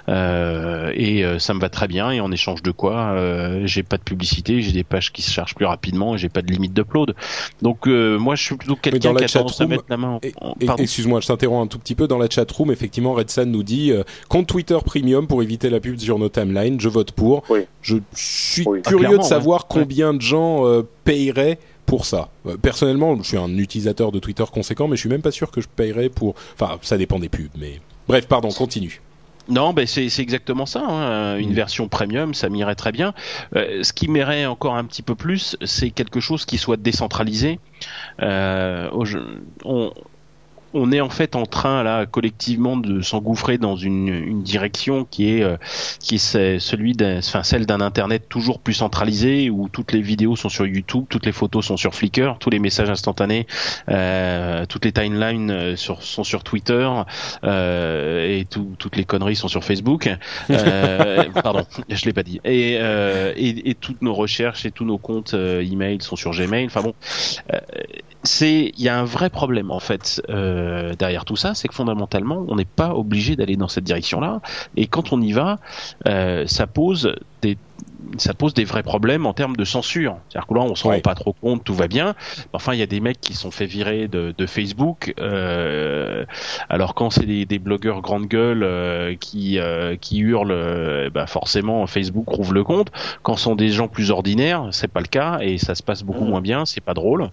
euh, et euh, ça me va très bien. Et en échange de quoi, euh, j'ai pas de publicité, j'ai des pages qui se chargent plus rapidement et j'ai pas de limite d'upload. Donc euh, moi, je suis plutôt quelqu'un qui a tendance à chatroom, mettre la main. En, pardon. Excuse-moi, je t'interromps un tout petit peu. Dans la chatroom, effectivement, Red Sun nous dit euh, compte Twitter Premium pour éviter la pub sur nos timelines. Je vote pour. Oui. Je suis Oui. Ah, curieux de savoir ouais. Combien de gens euh, payeraient pour ça? Euh, personnellement, je suis un utilisateur de Twitter conséquent, mais je suis même pas sûr que je payerais pour. Enfin, ça dépend des pubs, mais bref, pardon, continue. Non, ben c'est exactement ça. hein. Une Mm. version premium, ça m'irait très bien. Euh, ce qui m'irait encore un petit peu plus, c'est quelque chose qui soit décentralisé. Euh, on, on est en fait en train là collectivement de s'engouffrer dans une, une direction qui est euh, qui est ce- celui d'un, enfin celle d'un internet toujours plus centralisé où toutes les vidéos sont sur YouTube, toutes les photos sont sur Flickr, tous les messages instantanés, euh, toutes les timelines euh, sur, sont sur Twitter euh, et tout- toutes les conneries sont sur Facebook. Euh, pardon, je l'ai pas dit. Et, euh, et, et toutes nos recherches et tous nos comptes email sont sur Gmail. Enfin bon, euh, c'est il y a un vrai problème en fait euh, derrière tout ça, c'est que fondamentalement on n'est pas obligé d'aller dans cette direction-là. Et quand on y va, euh, ça pose des ça pose des vrais problèmes en termes de censure. C'est-à-dire que là, on se Ouais. rend pas trop compte, tout va bien. Enfin, il y a des mecs qui sont fait virer de, de Facebook. Euh, alors quand c'est des, des blogueurs grande gueule euh, qui euh, qui hurlent, euh, bah forcément Facebook rouvre le compte. Quand ce sont des gens plus ordinaires, c'est pas le cas et ça se passe beaucoup Mhm. moins bien. C'est pas drôle.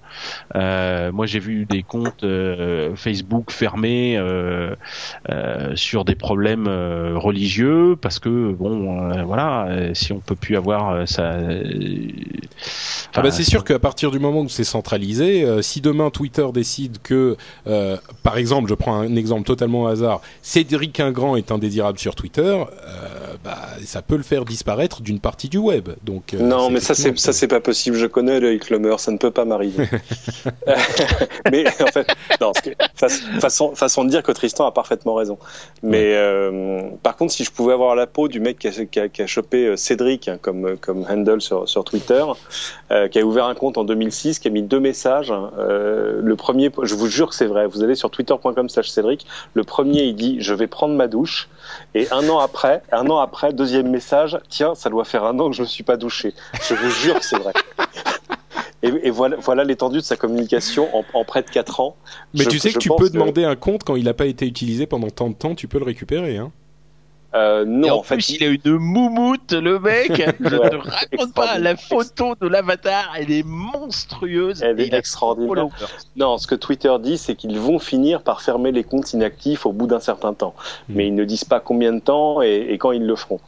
Euh, moi, j'ai vu des comptes Facebook fermés euh, euh, sur des problèmes religieux parce que bon, voilà, si on peut plus avoir euh, ça. euh, Ah bah c'est sûr qu'à partir du moment où c'est centralisé, euh, si demain Twitter décide que, euh, par exemple, je prends un exemple totalement au hasard, Cédric Ingrand est indésirable sur Twitter, euh, bah ça peut le faire disparaître d'une partie du web. Donc euh, non, mais ça c'est ça c'est pas possible. Je connais le Clomer, ça ne peut pas m'arriver. mais en fait, non, que, fa- façon façon de dire que Tristan a parfaitement raison. Mais euh, par contre, si je pouvais avoir la peau du mec qui a, qui a, qui a chopé Cédric hein, comme comme handle sur sur Twitter, euh, qui a ouvert un compte en 2006, qui a mis deux messages. euh, le premier, je vous jure que c'est vrai. Vous allez sur twitter.com/cédric. Le premier, il dit je vais prendre ma douche. Et un an après, un an après, deuxième message, tiens, ça doit faire un an que je ne me suis pas douché. Je vous jure que c'est vrai. Et, et voilà, voilà l'étendue de sa communication en, en près de 4 ans. Mais Je- tu sais que tu peux demander un compte quand il n'a pas été utilisé pendant tant de temps, tu peux le récupérer. Hein. Euh, Et non, en, en fait, plus, il a une moumoute, le mec. Je Ouais, te raconte pas, la photo de l'avatar, elle est monstrueuse. Elle Et est extraordinaire. non, ce que Twitter dit, c'est qu'ils vont finir par fermer les comptes inactifs au bout d'un certain temps. Hmm. Mais ils ne disent pas combien de temps et, et quand ils le feront.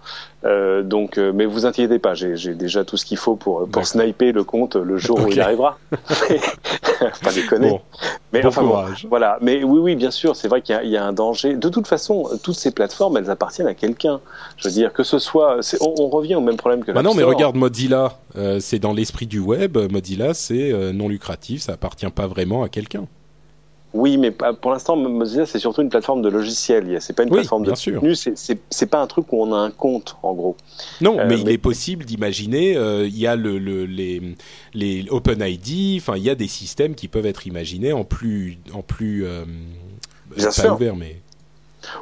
Euh, donc, euh, mais vous inquiétez pas, j'ai déjà tout ce qu'il faut pour, pour D'accord. sniper le compte le jour où il arrivera. pas déconner. Bon, mais bon enfin bon. Voilà, mais oui, oui, bien sûr, c'est vrai qu'il y, a- il y a un danger. De toute façon, toutes ces plateformes, elles appartiennent à quelqu'un. Je veux dire, que ce soit, on, on revient au même problème que Bah non, mais regarde Mozilla, euh, c'est dans l'esprit du web. Mozilla, c'est euh, non lucratif, ça appartient pas vraiment à quelqu'un. Oui, mais pour l'instant, Mozilla, c'est surtout une plateforme de logiciel. C'est pas une Oui, plateforme de contenu. c'est- pas un truc où on a un compte, en gros. Non, Euh, mais il est possible d'imaginer. euh, Il y a le, le- les les OpenID. Enfin, il y a des systèmes qui peuvent être imaginés en plus en plus euh, Bien pas sûr. ouvert, mais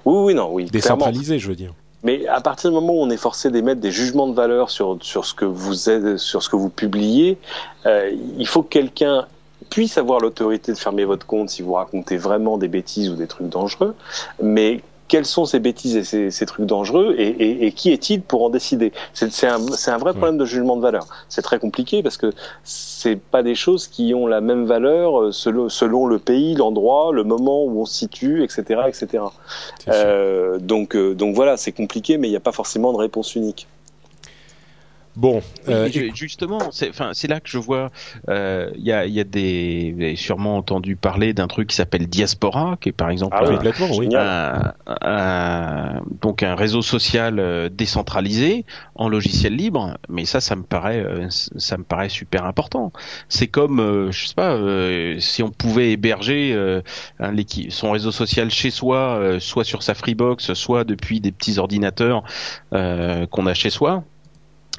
Oui, oui, non, oui. décentralisé, je veux dire. Mais à partir du moment où on est forcé d'émettre des jugements de valeur sur sur ce que vous êtes, sur ce que vous publiez, euh, il faut que quelqu'un puisse avoir l'autorité de fermer votre compte si vous racontez vraiment des bêtises ou des trucs dangereux. Mais quelles sont ces bêtises et ces, ces trucs dangereux et, et, et qui est-il pour en décider? C'est un, vrai problème de jugement de valeur. C'est très compliqué parce que c'est pas des choses qui ont la même valeur euh, selon, selon le pays, l'endroit, le moment où on se situe, etc., etc. Euh, donc, euh, donc voilà, c'est compliqué, mais il n'y a pas forcément de réponse unique. Bon, euh, justement, c'est enfin c'est là que je vois. euh, Il y a il y a des vous avez sûrement entendu parler d'un truc qui s'appelle Diaspora, qui est par exemple Ah un- complètement, oui. Génial. un, un- donc un réseau social euh, décentralisé en logiciel libre, mais ça, ça me paraît, euh, ça me paraît super important. C'est comme, je sais pas, euh, si on pouvait héberger euh, son réseau social chez soi, euh, soit sur sa Freebox, soit depuis des petits ordinateurs euh, qu'on a chez soi.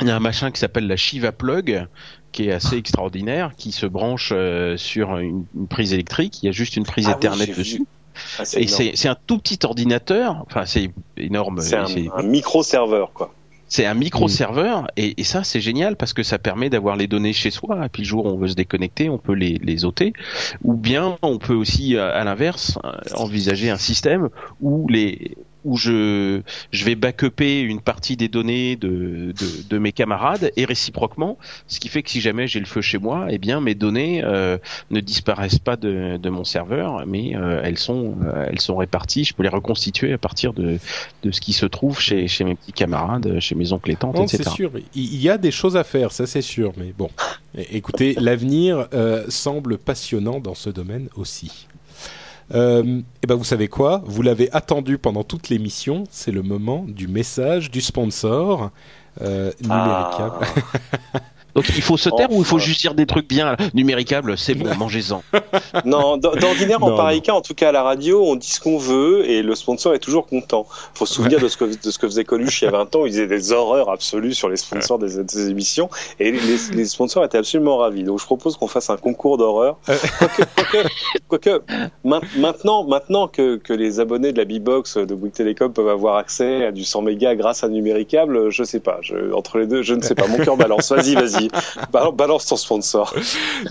Il y a un machin qui s'appelle la Shiva Plug qui est assez extraordinaire, qui se branche euh, sur une, une prise électrique. Il y a juste une prise Ah Ethernet dessus. Ah, c'est Et c'est un tout petit ordinateur. Enfin, c'est énorme. C'est un, un micro-serveur, quoi. C'est un micro-serveur et, et ça c'est génial parce que ça permet d'avoir les données chez soi et puis le jour où on veut se déconnecter on peut les, les ôter ou bien on peut aussi euh, à l'inverse euh, envisager un système où les où je je vais backuper une partie des données de, de, de mes camarades et réciproquement ce qui fait que si jamais j'ai le feu chez moi eh bien mes données euh, ne disparaissent pas de, de mon serveur mais euh, elles sont euh, elles sont réparties je peux les reconstituer à partir de de ce qui se trouve chez, chez mes petits camarades, chez mes oncles et tantes, Non, etc. c'est sûr. Il y a des choses à faire, ça c'est sûr. Mais bon, écoutez, l'avenir euh, semble passionnant dans ce domaine aussi. Euh, et ben vous savez quoi? Vous l'avez attendu pendant toute l'émission. C'est le moment du message du sponsor. Euh, numéricable. Donc il faut se taire ou il faut juste dire des trucs bien numéricables, c'est bon, mangez-en. Non, d'ordinaire, en pareil cas, en tout cas à la radio, on dit ce qu'on veut et le sponsor est toujours content. Faut se souvenir de, ce que, de ce que faisait Coluche il y a 20 ans, il disait des horreurs absolues sur les sponsors des, des émissions et les, les sponsors étaient absolument ravis. Donc je propose qu'on fasse un concours d'horreur. Quoique, quoique, quoique, main- maintenant, maintenant que, que les abonnés de la B-Box de Bouygues Télécom peuvent avoir accès à du 100 mégas grâce à numéricable, je sais pas. Je, entre les deux, je ne sais pas. Mon cœur balance. Vas-y, vas-y. Balance, ton sponsor.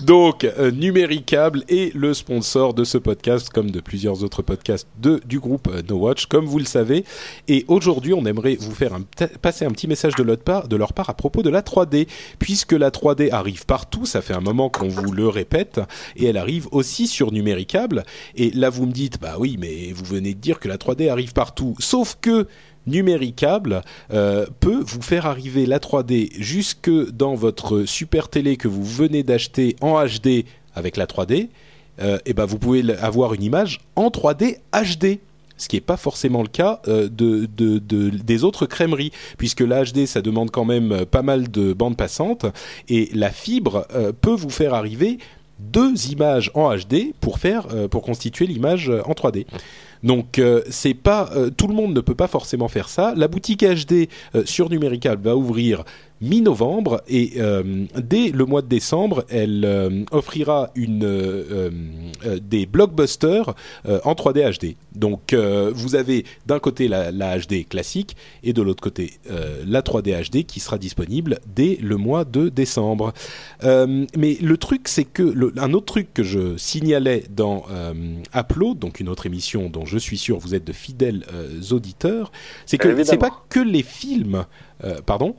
Donc, euh, Numéricable est le sponsor de ce podcast, comme de plusieurs autres podcasts de, du groupe euh, No Watch, comme vous le savez. Et aujourd'hui, on aimerait vous faire passer un petit message de leur, part, de leur part à propos de la 3D, puisque la 3D arrive partout, ça fait un moment qu'on vous le répète, et elle arrive aussi sur Numéricable. Et là, vous me dites, bah oui, mais vous venez de dire que la 3D arrive partout, sauf que Numéricable euh, peut vous faire arriver la 3D jusque dans votre super télé que vous venez d'acheter en HD avec la 3D. Euh, et ben vous pouvez avoir une image en 3D HD. Ce qui n'est pas forcément le cas euh, de, de- de- des autres crèmeries, puisque la HD, ça demande quand même pas mal de bandes passantes, et la fibre peut vous faire arriver deux images en HD pour faire pour constituer l'image en 3D. Donc euh, c'est pas euh, tout le monde ne peut pas forcément faire ça. La boutique HD euh, sur Numéricable va ouvrir mi-novembre et euh, dès le mois de décembre, elle euh, offrira une euh, des blockbusters en 3D HD. Donc vous avez d'un côté la, la HD classique et de l'autre côté la 3D HD qui sera disponible dès le mois de décembre. Mais le truc c'est que le- un autre truc que je signalais dans Upload, donc une autre émission dont je suis sûr vous êtes de fidèles auditeurs, c'est que c'est pas que les films. pardon.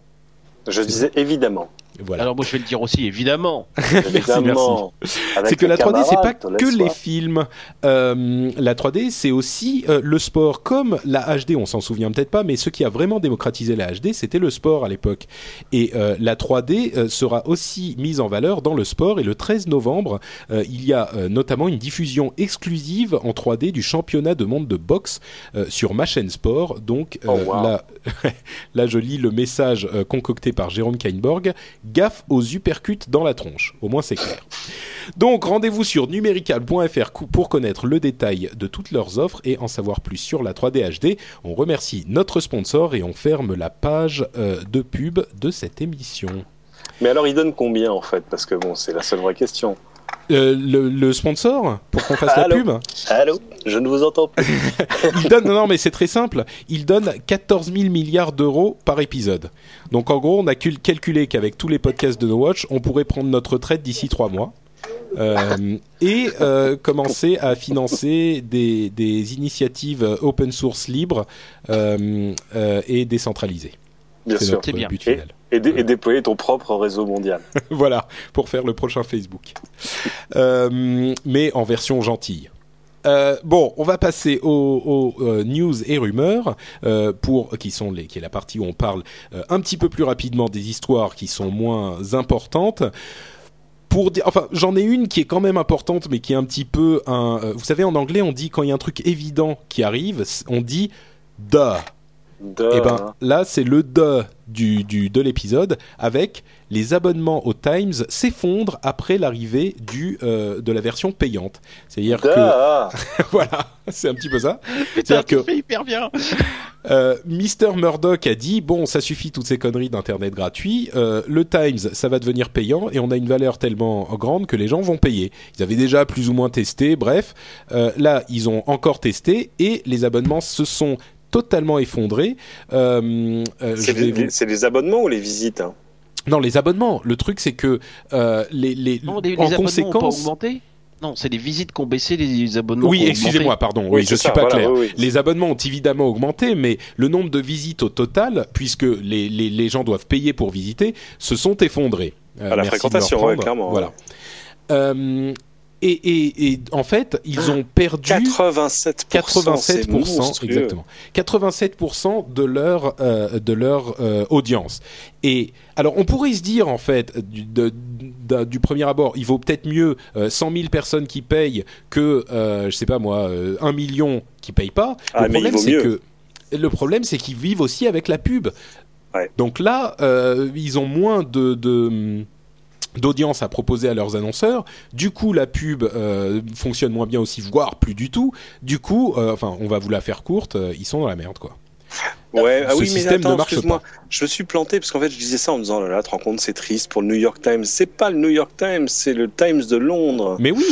Je disais évidemment. Voilà. Alors moi je vais le dire aussi, évidemment. Évidemment. Avec c'est que la 3D c'est pas que les films. Euh, la 3D c'est aussi euh, le sport. Comme la HD, on s'en souvient peut-être pas, mais ce qui a vraiment démocratisé la HD, c'était le sport à l'époque. Et euh, la 3D euh, sera aussi mise en valeur dans le sport. Et le 13 novembre, euh, il y a euh, notamment une diffusion exclusive en 3D du championnat de monde de boxe euh, sur ma chaîne sport. Donc euh, Oh, wow. là, là, je lis le message euh, concocté par Jérôme Kainborg. Gaffe aux uppercuts dans la tronche. Au moins c'est clair. Donc rendez-vous sur numéricable.fr cou- pour connaître le détail de toutes leurs offres et en savoir plus sur la 3D HD. On remercie notre sponsor et on ferme la page euh, de pub de cette émission. Mais alors, il donne combien en fait? Parce que bon, c'est la seule vraie question. Euh, le, le sponsor pour qu'on fasse la Allô pub Allô Je ne vous entends plus. il donne non, non mais c'est très simple il donne 14 000 milliards d'euros par épisode donc en gros on a cul- calculé qu'avec tous les podcasts de No Watch on pourrait prendre notre retraite d'ici trois mois euh, et euh, commencer à financer des, des initiatives open source libres euh, euh, et décentralisées Bien c'est sûr. notre C'est bien. but final et, dé- et déployer ton propre réseau mondial. voilà, pour faire le prochain Facebook. Euh, mais en version gentille. Euh, bon, on va passer aux, aux, euh, news et rumeurs euh, pour qui sont les qui est la partie où on parle un petit peu plus rapidement des histoires qui sont moins importantes. Pour dire, enfin, j'en ai une qui est quand même importante, mais qui est un petit peu un. vous savez, en anglais, on dit quand il y a un truc évident qui arrive, on dit duh. De... Et ben là, c'est le de du, du de l'épisode avec les abonnements au Times s'effondrent après l'arrivée du euh, de la version payante. C'est-à-dire que voilà, c'est un petit peu ça. C'est-à-dire que fais hyper bien. euh, Mister Murdoch a dit bon, ça suffit toutes ces conneries d'internet gratuit. Euh, le Times, ça va devenir payant et on a une valeur tellement grande que les gens vont payer. Ils avaient déjà plus ou moins testé. Bref, euh, là, ils ont encore testé et les abonnements se sont totalement effondrés. Euh, euh, C'est les, vous- c'est les abonnements ou les visites hein Non, les abonnements. Le truc, c'est que euh, les, les, Non, les, les en abonnements ont pas conséquence. augmenté Non, c'est les visites qui ont baissé, les abonnements Oui, excusez-moi, pardon. Oui, Oui, je c'est suis pas voilà, clair. oui, oui. Les abonnements ont évidemment augmenté, mais le nombre de visites au total, puisque les, les, les gens doivent payer pour visiter, se sont effondrés. Euh, À la merci de me fréquentation, ouais, clairement, Voilà. Euh, et, et, et en fait, ils ont perdu 87%. c'est 87%, monstrueux. exactement. 87% de leur euh, de leur euh, audience. Et alors, on pourrait se dire en fait du, de- de- du premier abord, il vaut peut-être mieux euh, 100 000 personnes qui payent que euh, je sais pas moi, euh, 1 million qui payent pas. Ah, le problème, c'est que le problème, c'est qu'ils vivent aussi avec la pub. Ouais. Donc là, euh, ils ont moins de, de d'audience à proposer à leurs annonceurs. Du coup, la pub euh, fonctionne moins bien aussi, voire plus du tout. Du coup, euh, enfin, on va vous la faire courte. euh, ils sont dans la merde, quoi. Ouais, ah oui, mais attends, excuse-moi. Je me suis planté parce qu'en fait, je disais ça en me disant, oh là là, te rends compte, c'est triste pour le New York Times. C'est pas le New York Times, c'est le Times de Londres. Mais oui,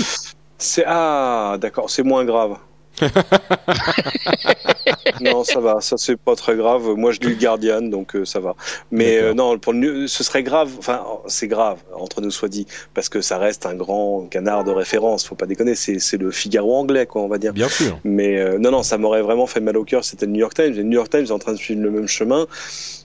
C'est ah, d'accord, c'est moins grave. non, ça va, ça c'est pas très grave. Moi, je lis le Guardian, donc euh, ça va. Mais euh, non, pour le, New- ce serait grave. Enfin, c'est grave entre nous soit dit, parce que ça reste un grand canard de référence. Faut pas déconner, c'est c'est le Figaro anglais, quoi, on va dire. bien sûr. Mais euh, non, non, ça m'aurait vraiment fait mal au cœur. C'était le New York Times. Et le New York Times est en train de suivre le même chemin.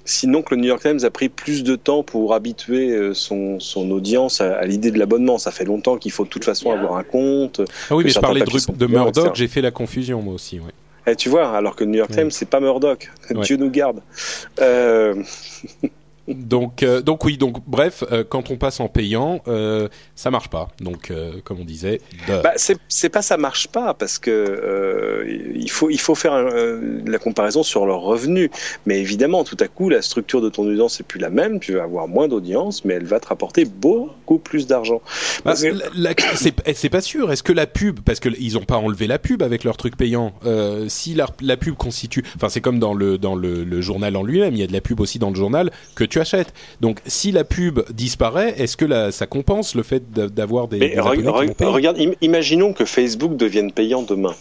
Sinon que le New York Times a pris plus de temps pour habituer euh, son, son audience à, à l'idée de l'abonnement. Ça fait longtemps qu'il faut de toute façon avoir un compte. Ah oui, mais je parlais de, de Murdoch. J'ai fait la confusion moi aussi. Ouais. Et tu vois, alors que le New York Ouais. Times, c'est pas Murdoch. Ouais. Dieu nous garde. Euh, Donc, euh, donc oui, donc bref, euh, quand on passe en payant, euh, ça marche pas. Donc, euh, comme on disait, bah, c'est pas ça marche pas parce que euh, il faut il faut faire euh, la comparaison sur leurs revenus. Mais évidemment, tout à coup, la structure de ton audience est plus la même. Tu vas avoir moins d'audience, mais elle va te rapporter beaucoup plus d'argent. Bah, que- c'est eh, c'est pas sûr. Est-ce que la pub, parce que ils ont pas enlevé la pub avec leur truc payant, euh, si la, la pub constitue, enfin c'est comme dans le dans le, le journal en lui-même, il y a de la pub aussi dans le journal que tu achètes. Donc si la pub disparaît, est-ce que la, ça compense le fait d'a- d'avoir des, re- qui regarde, im- imaginons que Facebook devienne payant demain.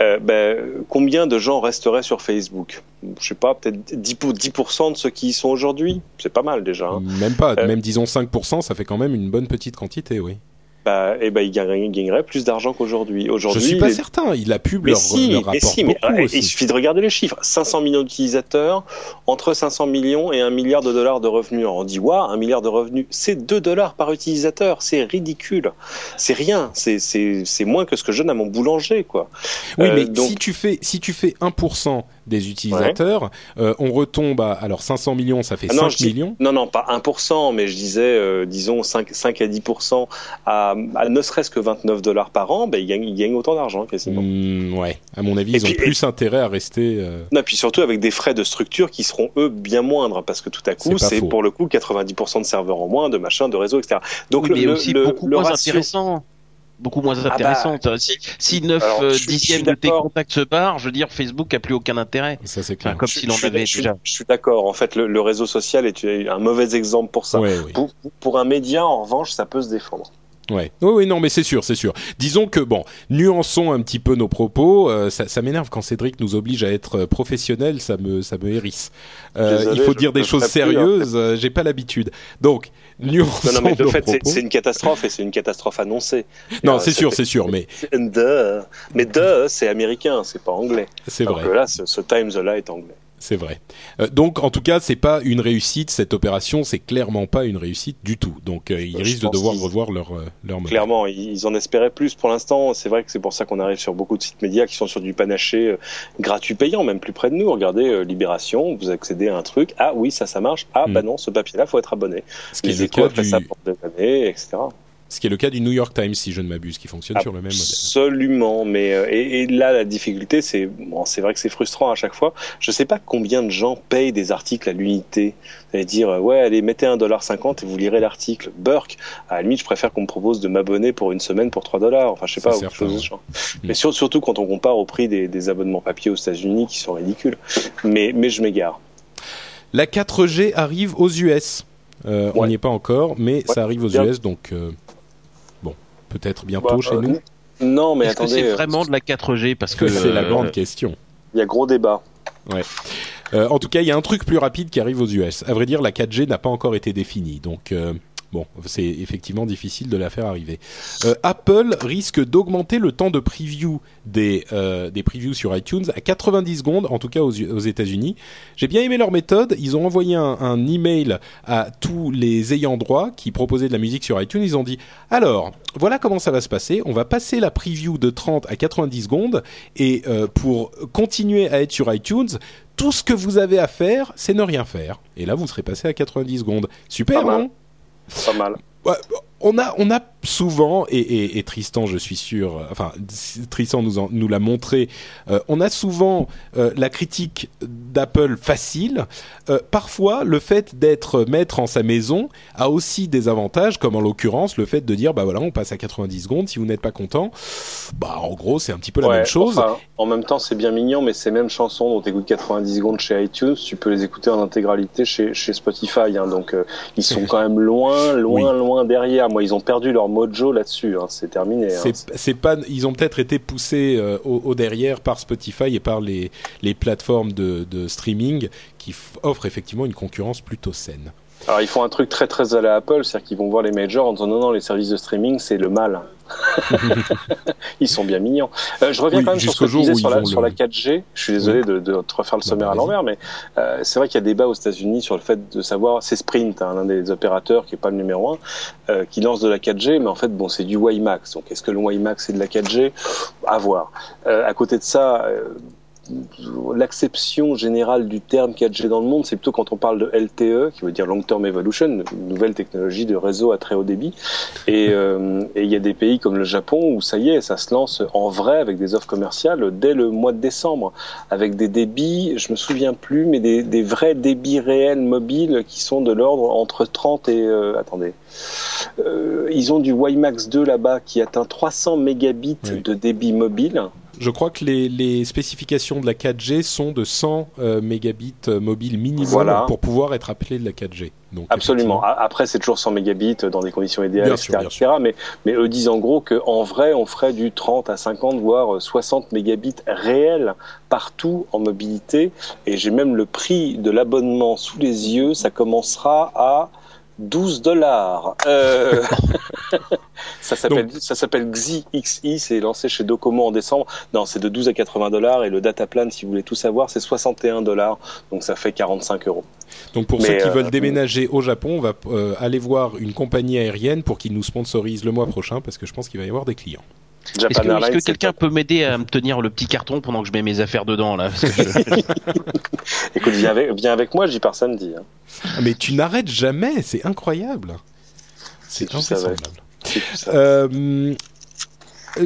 Euh, ben, combien de gens resteraient sur Facebook? Je sais pas, peut-être 10%, pour- 10% de ceux qui y sont aujourd'hui? C'est pas mal déjà. hein. Même pas, Euh, même disons 5%, ça fait quand même une bonne petite quantité, oui. Bah, et ben, ils gagneraient, ils gagneraient plus d'argent qu'aujourd'hui. Je Aujourd'hui, suis pas les- certain. Il la pub Mais leur, si, leur mais si, mais beaucoup euh, aussi. il suffit de regarder les chiffres. 500 millions d'utilisateurs, entre 500 millions et 1 milliard de dollars de revenus. On dit, waouh, 1 milliard de revenus, c'est 2 dollars par utilisateur, c'est ridicule. C'est rien, c'est, c'est, c'est moins que ce que je donne à mon boulanger, quoi. Oui, Euh, mais donc- si tu fais si tu fais 1% des utilisateurs, euh, on retombe à alors 500 millions, ça fait Ah 5 non, je dis- millions. Non, non, pas 1%, mais je disais, euh, disons 5, 5 à 10% à, à ne serait-ce que 29 dollars par an, ben, ils, gagnent, ils gagnent autant d'argent quasiment. Hmm, ouais, à mon avis, Et ils ont plus intérêt à rester. euh, Non, puis surtout avec des frais de structure qui seront eux bien moindres parce que tout à coup C'est pour le coup 90% de serveurs en moins, de machin, de réseau, etc. Donc Oui, le, mais le- aussi le- beaucoup le moins ratio- intéressant. Beaucoup moins bah, intéressant. si, si 9 alors, euh, je suis- je dixièmes de tes contacts se barrent, je veux dire, Facebook a plus aucun intérêt. Ça c'est Enfin, clair. comme Je- s'il en avait je déjà. Je suis d'accord. En fait, le, le réseau social est un mauvais exemple pour ça. Ouais. Pour, pour un média, en revanche, ça peut se défendre. Ouais. Oui, oui, non, mais c'est sûr, c'est sûr. Disons que bon, nuançons un petit peu nos propos. euh, ça ça m'énerve quand Cédric nous oblige à être professionnel. Ça me, ça me hérisse. Euh, Désolé, il faut dire des choses hein. sérieuses. euh, J'ai pas l'habitude. Donc, nuançons Non, non, mais de fait, c'est une catastrophe et c'est une catastrophe annoncée. Non, Euh, c'est sûr, c'est sûr, mais. Mais duh, c'est américain, c'est pas anglais. c'est vrai. que là, ce, ce Times-là est anglais. C'est vrai. Euh, donc, en tout cas, c'est pas une réussite cette opération. C'est clairement pas une réussite du tout. Donc, euh, ils Je risquent de devoir revoir leur euh, leur modèle. Clairement, ils en espéraient plus. Pour l'instant, c'est vrai que c'est pour ça qu'on arrive sur beaucoup de sites médias qui sont sur du panaché euh, gratuit payant, même plus près de nous. Regardez euh, Libération, vous accédez à un truc. Ah oui, ça, ça marche. Ah Mm. bah non, ce papier-là, faut être abonné. Ce qui est le cas après du, ça pour des années, etc. Ce qui est le cas du New York Times, si je ne m'abuse, qui fonctionne sur le même modèle. Absolument, mais euh, et, et là la difficulté, c'est bon, c'est vrai que c'est frustrant à chaque fois. Je sais pas combien de gens payent des articles à l'unité. Vous allez dire euh, ouais, allez mettez un dollar cinquante et vous lirez l'article. Burk, à la limite, je préfère qu'on me propose de m'abonner pour une semaine pour 3 dollars. Enfin, je sais C'est pas, certain, quelque chose ouais. genre. Mais sur- surtout quand on compare au prix des, des abonnements papier aux États-Unis qui sont ridicules. Mais mais je m'égare. La 4G arrive aux US. Euh, On n'y est pas encore, mais Ouais, ça arrive aux bien. US, donc euh, peut-être bientôt Bah, chez euh, nous. Non, mais Est-ce que attendez, c'est euh, vraiment de la 4G parce que c'est la euh, grande question. il y a gros débat. Euh, en tout cas, il y a un truc plus rapide qui arrive aux US. À vrai dire, la 4G n'a pas encore été définie, donc euh, bon, c'est effectivement difficile de la faire arriver. Euh, Apple risque d'augmenter le temps de preview des euh, des previews sur iTunes à 90 secondes, en tout cas aux, aux États-Unis. J'ai bien aimé leur méthode. Ils ont envoyé un, un email à tous les ayants droit qui proposaient de la musique sur iTunes. Ils ont dit alors voilà comment ça va se passer. On va passer la preview de 30 à 90 secondes et euh, pour continuer à être sur iTunes, tout ce que vous avez à faire, c'est ne rien faire. Et là, vous serez passé à 90 secondes. Super, mal. non Pas mal. Ouais, on a, on a souvent, et, et, et Tristan, je suis sûr, enfin, Tristan nous, en- nous l'a montré, euh, on a souvent euh, la critique d'Apple facile. Euh, parfois, le fait d'être maître en sa maison a aussi des avantages, comme en l'occurrence le fait de dire, bah voilà, on passe à 90 secondes, si vous n'êtes pas content, bah en gros, c'est un petit peu la Ouais, même chose. enfin, en même temps, c'est bien mignon, mais ces mêmes chansons dont tu écoutes 90 secondes chez iTunes, tu peux les écouter en intégralité chez, chez Spotify. hein. donc, ils sont quand même loin, loin, loin derrière. Moi, ils ont perdu leur mojo là-dessus. hein. C'est terminé. hein. C'est pas, ils ont peut-être été poussés euh, au, au derrière par Spotify et par les, les plateformes de, de streaming qui offrent effectivement une concurrence plutôt saine. Alors, ils font un truc très, très à la Apple, c'est-à-dire qu'ils vont voir les majors en disant non, non, les services de streaming, c'est le mal. ils sont bien mignons. Euh, je reviens Oui, quand même sur ce que jour disais sur la, sur la 4G. Je suis désolé de, de te refaire le Bah, sommaire à l'envers, mais euh, c'est vrai qu'il y a débat aux États-Unis sur le fait de savoir, c'est Sprint, hein, l'un des opérateurs qui est pas le numéro un, euh, qui lance de la 4G, mais en fait, bon, c'est du WiMAX. Donc, est-ce que le WiMAX c'est de la 4G À voir. Euh, à côté de ça. L'acception générale du terme 4G dans le monde, c'est plutôt quand on parle de LTE, qui veut dire Long Term Evolution, une nouvelle technologie de réseau à très haut débit. Et euh, et il y a des pays comme le Japon où ça y est, ça se lance en vrai avec des offres commerciales dès le mois de décembre, avec des débits, je me souviens plus, mais des, des vrais débits réels mobiles qui sont de l'ordre entre 30 et euh, attendez, Euh, ils ont du WiMAX 2 là-bas qui atteint 300 mégabits Oui. de débit mobile. Je crois que les, les spécifications de la 4G sont de 100 euh, mégabits euh, mobiles minimum Voilà. pour pouvoir être appelé de la 4G. Donc, Absolument. Après, c'est toujours 100 mégabits dans des conditions idéales, Bien etc. sûr, bien etc. Mais, mais eux disent en gros qu'en vrai, on ferait du 30 à 50, voire 60 mégabits réels partout en mobilité. Et j'ai même le prix de l'abonnement sous les yeux. Ça commencera à 12 dollars. Euh... ça s'appelle ça s'appelle Xi XI. C'est lancé chez Docomo en décembre. Non, c'est de 12 à 80 dollars et le data plan, si vous voulez tout savoir, c'est 61 dollars. Donc ça fait 45 euros. Donc pour Mais, ceux qui euh, veulent déménager au Japon, on va euh, aller voir une compagnie aérienne pour qu'ils nous sponsorisent le mois prochain parce que je pense qu'il va y avoir des clients. Est-ce que, quelqu'un peut m'aider à me tenir le petit carton pendant que je mets mes affaires dedans là parce que je- Écoute, viens avec, viens avec moi, j'y pars samedi. hein. Ah, mais tu n'arrêtes jamais, c'est incroyable. C'est tout ça. Euh,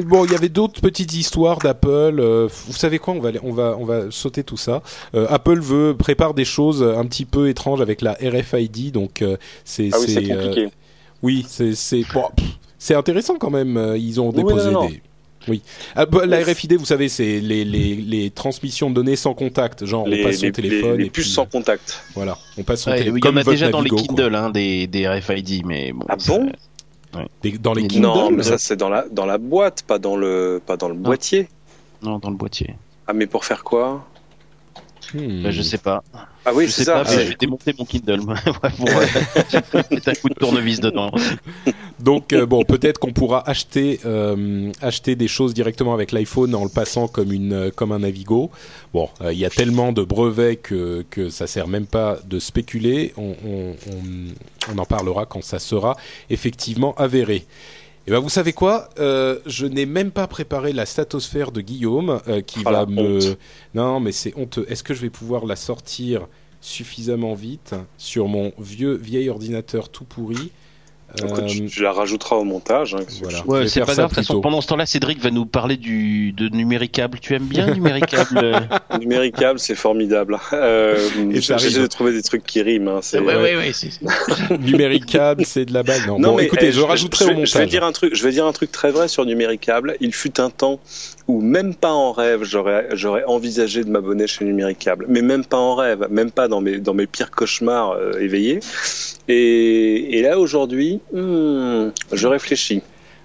Bon, il y avait d'autres petites histoires d'Apple. euh, vous savez quoi On va, on va, on va sauter tout ça. Euh, Apple veut prépare des choses un petit peu étranges avec la RFID, donc euh, c'est, ah oui, euh, compliqué. oui, c'est, c'est, bon, c'est intéressant quand même. euh, Ils ont Oui, déposé non, non. des. Oui. Ah, bah, la. RFID, vous savez, c'est les, les, les transmissions de données sans contact. Genre, on passe son les- téléphone les- les et puces puis, sans contact. Voilà, on passe son Ouais, téléphone. il y en comme a déjà dans les. Kindle hein, des, des RFID, mais bon. Ah bon Des- Dans les Mais Kindle. Non, mais ça c'est dans la dans la boîte, pas dans le pas dans le boîtier. Non, dans le boîtier. Ah mais pour faire quoi? Bah, je sais pas. Ah oui, je sais ça. pas, mais je vais démonter mon Kindle. Ouais, pour euh, mettre un coup de tournevis dedans. Donc euh, bon, peut-être qu'on pourra acheter euh, acheter des choses directement avec l'iPhone en le passant comme une euh, comme un Navigo. Bon, euh, il y a tellement de brevets que que ça sert même pas de spéculer. On on, on, on en parlera quand ça sera effectivement avéré. Et ben vous savez quoi Euh, Je n'ai même pas préparé la statosphère de Guillaume euh, qui Oh va me. honte. Non, mais c'est honteux. Est-ce que je vais pouvoir la sortir suffisamment vite sur mon vieux vieil ordinateur tout pourri Écoute, Euh, tu, tu la rajouteras au montage. hein, voilà. Ouais, c'est pas grave. De toute plus façon, tôt. pendant ce temps-là, Cédric va nous parler du de numéricable. Tu aimes bien numéricable euh Numéricable, c'est formidable. Euh, J'essaie de trouver des trucs qui riment. Hein, c'est- Ouais, ouais, ouais. c'est- numéricable, c'est de la balle. Non, Non, bon, mais écoutez, eh, je, rajouterai je au vais- montage. Je vais dire un truc. Je vais dire un truc très vrai sur Numéricable. Il fut un temps où même pas en rêve j'aurais j'aurais envisagé de m'abonner chez Numéricable, mais même pas en rêve, même pas dans mes dans mes pires cauchemars euh, éveillés. Et, et là aujourd'hui, hmm, je réfléchis.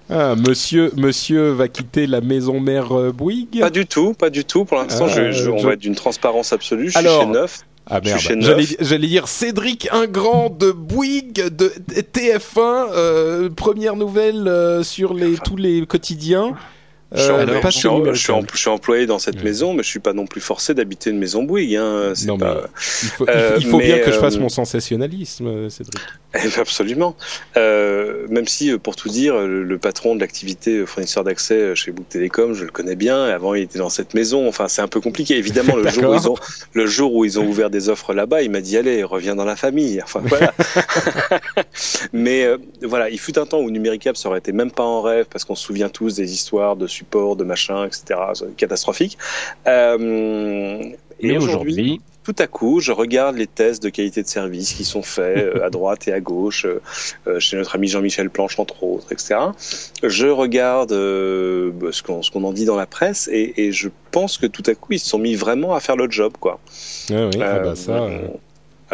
Ah, monsieur, monsieur va quitter la maison mère euh, Bouygues? Pas du tout, pas du tout. Pour l'instant, Ah, je, je- on je- va être d'une transparence absolue. Je suis chez Neuf. Ah merde, j'allais j'allais dire Cédric Ingrand de Bouygues de TF1, euh, première nouvelle euh, sur les tous les quotidiens. Je suis, Euh, je, suis chez en- Numéricable. je suis en- je suis employé dans cette Ouais. maison, mais je suis pas non plus forcé d'habiter une maison Bouygues. Hein. Non, pas... Il faut, Euh, il faut bien que je fasse euh, mon sensationnalisme, Cédric. Eh ben, Absolument. Euh, même si, pour tout dire, le, le patron de l'activité fournisseur d'accès chez Bouygues Télécom, je le connais bien. Avant, il était dans cette maison. Enfin, c'est un peu compliqué. Évidemment, le jour, où ils ont, le jour où ils ont ouvert des offres là-bas, il m'a dit allez, reviens dans la famille. Enfin, voilà. Mais euh, voilà, il fut un temps où Numéricable, ça aurait été même pas en rêve, parce qu'on se souvient tous des histoires de de machin, etc. C'est Catastrophique. Euh, et aujourd'hui, tout à coup, je regarde les tests de qualité de service qui sont faits euh, à droite et à gauche, euh, chez notre ami Jean-Michel Planche, entre autres, etc. Je regarde bah, ce qu'on qu'on en dit dans la presse et, et je pense que tout à coup, ils se sont mis vraiment à faire le job. quoi. Ouais, oui, ah bah ça.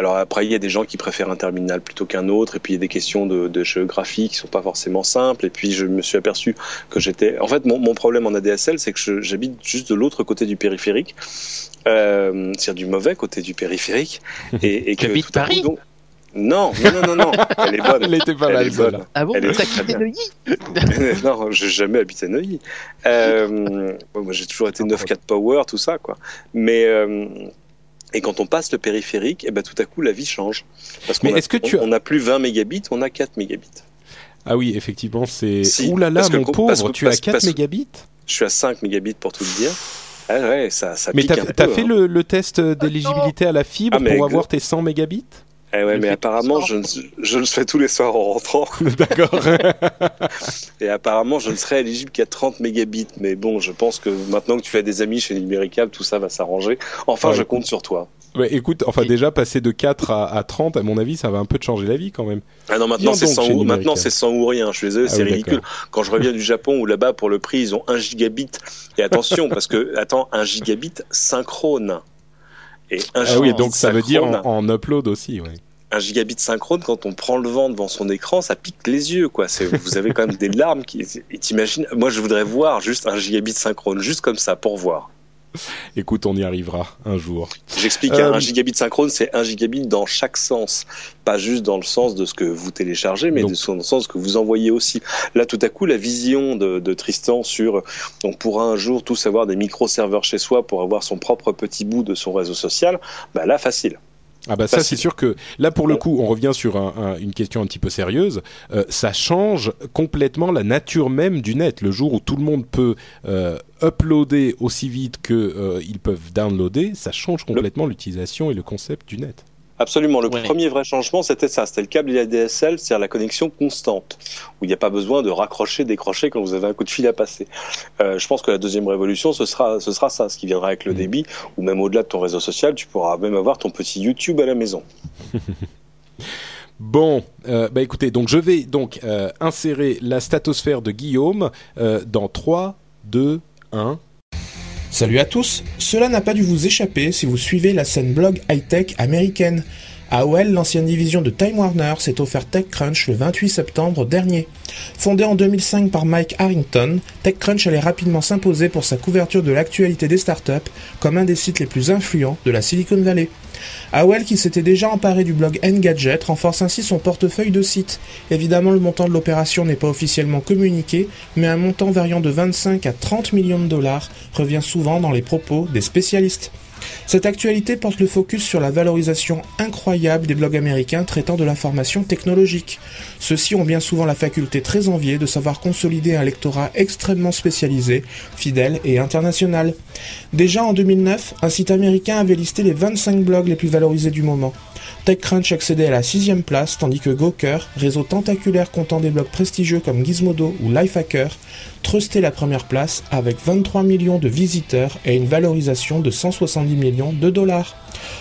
Alors après, il y a des gens qui préfèrent un terminal plutôt qu'un autre, et puis il y a des questions de, de géographie qui sont pas forcément simples. Et puis je me suis aperçu que j'étais. En fait, mon, mon problème en ADSL, c'est que j'habite juste de l'autre côté du périphérique, euh, c'est-à-dire du mauvais côté du périphérique, et, et que Tu habites tout coup, Paris donc- Non, non, non, non, non. Elle est bonne. Elle était pas Elle mal, est bonne. ah bon, Elle est t'as très quitté bien. Neuilly non, j'ai jamais habité Neuilly. Euh, bon, moi, j'ai toujours été 9-4 Power, tout ça, quoi. Mais euh, et quand on passe le périphérique, et ben tout à coup la vie change. Parce qu'on a- est-ce que tu n'a plus 20 mégabits, on a 4 mégabits. Ah oui, effectivement, c'est. Si, Ouh là là, que mon co- pauvre, parce que- tu as parce- 4 parce- mégabits Je suis à 5 mégabits pour tout le dire. Ah ouais, ça, ça Mais pique un peu. fait hein. le, le test d'éligibilité à la fibre Ah, pour avoir tes 100 mégabits Eh ouais, mais apparemment, je, ne- je le fais tous les soirs en rentrant. D'accord. Et apparemment, je ne serai éligible qu'à 30 mégabits. Mais bon, je pense que maintenant que tu as des amis chez Numéricable, tout ça va s'arranger. Enfin, Ouais. je compte sur toi. ouais, écoute, enfin déjà passer de 4 à, à 30, à mon avis, ça va un peu te changer la vie quand même. Ah non, maintenant c'est donc sans chez ou, maintenant Numéricable. c'est sans ou rien. Je suis désolé, Ah c'est oui, ridicule. Quand je reviens du Japon où là-bas pour le prix ils ont 1 gigabit et attention parce que attends 1 gigabit synchrone et 1 Ah oui, donc ça veut dire en, en upload aussi, ouais. un gigabit synchrone quand on prend le vent devant son écran ça pique les yeux quoi. Vous avez quand même des larmes qui et t'imagines. Moi je voudrais voir juste un gigabit synchrone juste comme ça pour voir. Écoute, on y arrivera un jour. J'explique, Euh, un gigabit synchrone, c'est un gigabit dans chaque sens. Pas juste dans le sens de ce que vous téléchargez, mais Donc- dans le sens que vous envoyez aussi. Là, tout à coup, la vision de, de Tristan sur, on pourra un jour tous avoir des micro-serveurs chez soi pour avoir son propre petit bout de son réseau social, bah là, facile. Ah bah ça c'est sûr que là pour le coup on revient sur un- un- une question un petit peu sérieuse. Euh, ça change complètement la nature même du net. Le jour où tout le monde peut euh, uploader aussi vite que euh, ils peuvent downloader, ça change complètement l'utilisation et le concept du net. Absolument. Le Ouais. premier vrai changement, c'était ça. C'était le câble ADSL, c'est-à-dire la connexion constante, où il n'y a pas besoin de raccrocher, décrocher quand vous avez un coup de fil à passer. Euh, je pense que la deuxième révolution, ce sera, ce sera ça, ce qui viendra avec le Mm. débit, ou même au-delà de ton réseau social, tu pourras même avoir ton petit YouTube à la maison. Bon, euh, bah écoutez, donc je vais donc euh, insérer la statosphère de Guillaume dans 3, 2, 1. Salut à tous, cela n'a pas dû vous échapper si vous suivez la scène blog high-tech américaine. AOL, l'ancienne division de Time Warner, s'est offert TechCrunch le 28 septembre dernier. Fondée en 2005 par Mike Harrington, TechCrunch allait rapidement s'imposer pour sa couverture de l'actualité des startups comme un des sites les plus influents de la Silicon Valley. AOL, qui s'était déjà emparé du blog Engadget, renforce ainsi son portefeuille de sites. Évidemment, le montant de l'opération n'est pas officiellement communiqué, mais un montant variant de 25 à 30 millions de dollars revient souvent dans les propos des spécialistes. Cette actualité porte le focus sur la valorisation incroyable des blogs américains traitant de l'information technologique. Ceux-ci ont bien souvent la faculté très enviée de savoir consolider un lectorat extrêmement spécialisé, fidèle et international. Déjà en 2009, un site américain avait listé les 25 blogs les plus valorisés du moment. TechCrunch accédait à la sixième place, tandis que Gawker, réseau tentaculaire comptant des blogs prestigieux comme Gizmodo ou Lifehacker, trustait la première place avec 23 millions de visiteurs et une valorisation de 170 millions de dollars.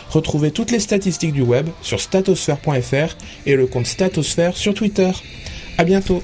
Retrouvez toutes les statistiques du web sur statosphere.fr et le compte Statosphère sur Twitter. À bientôt.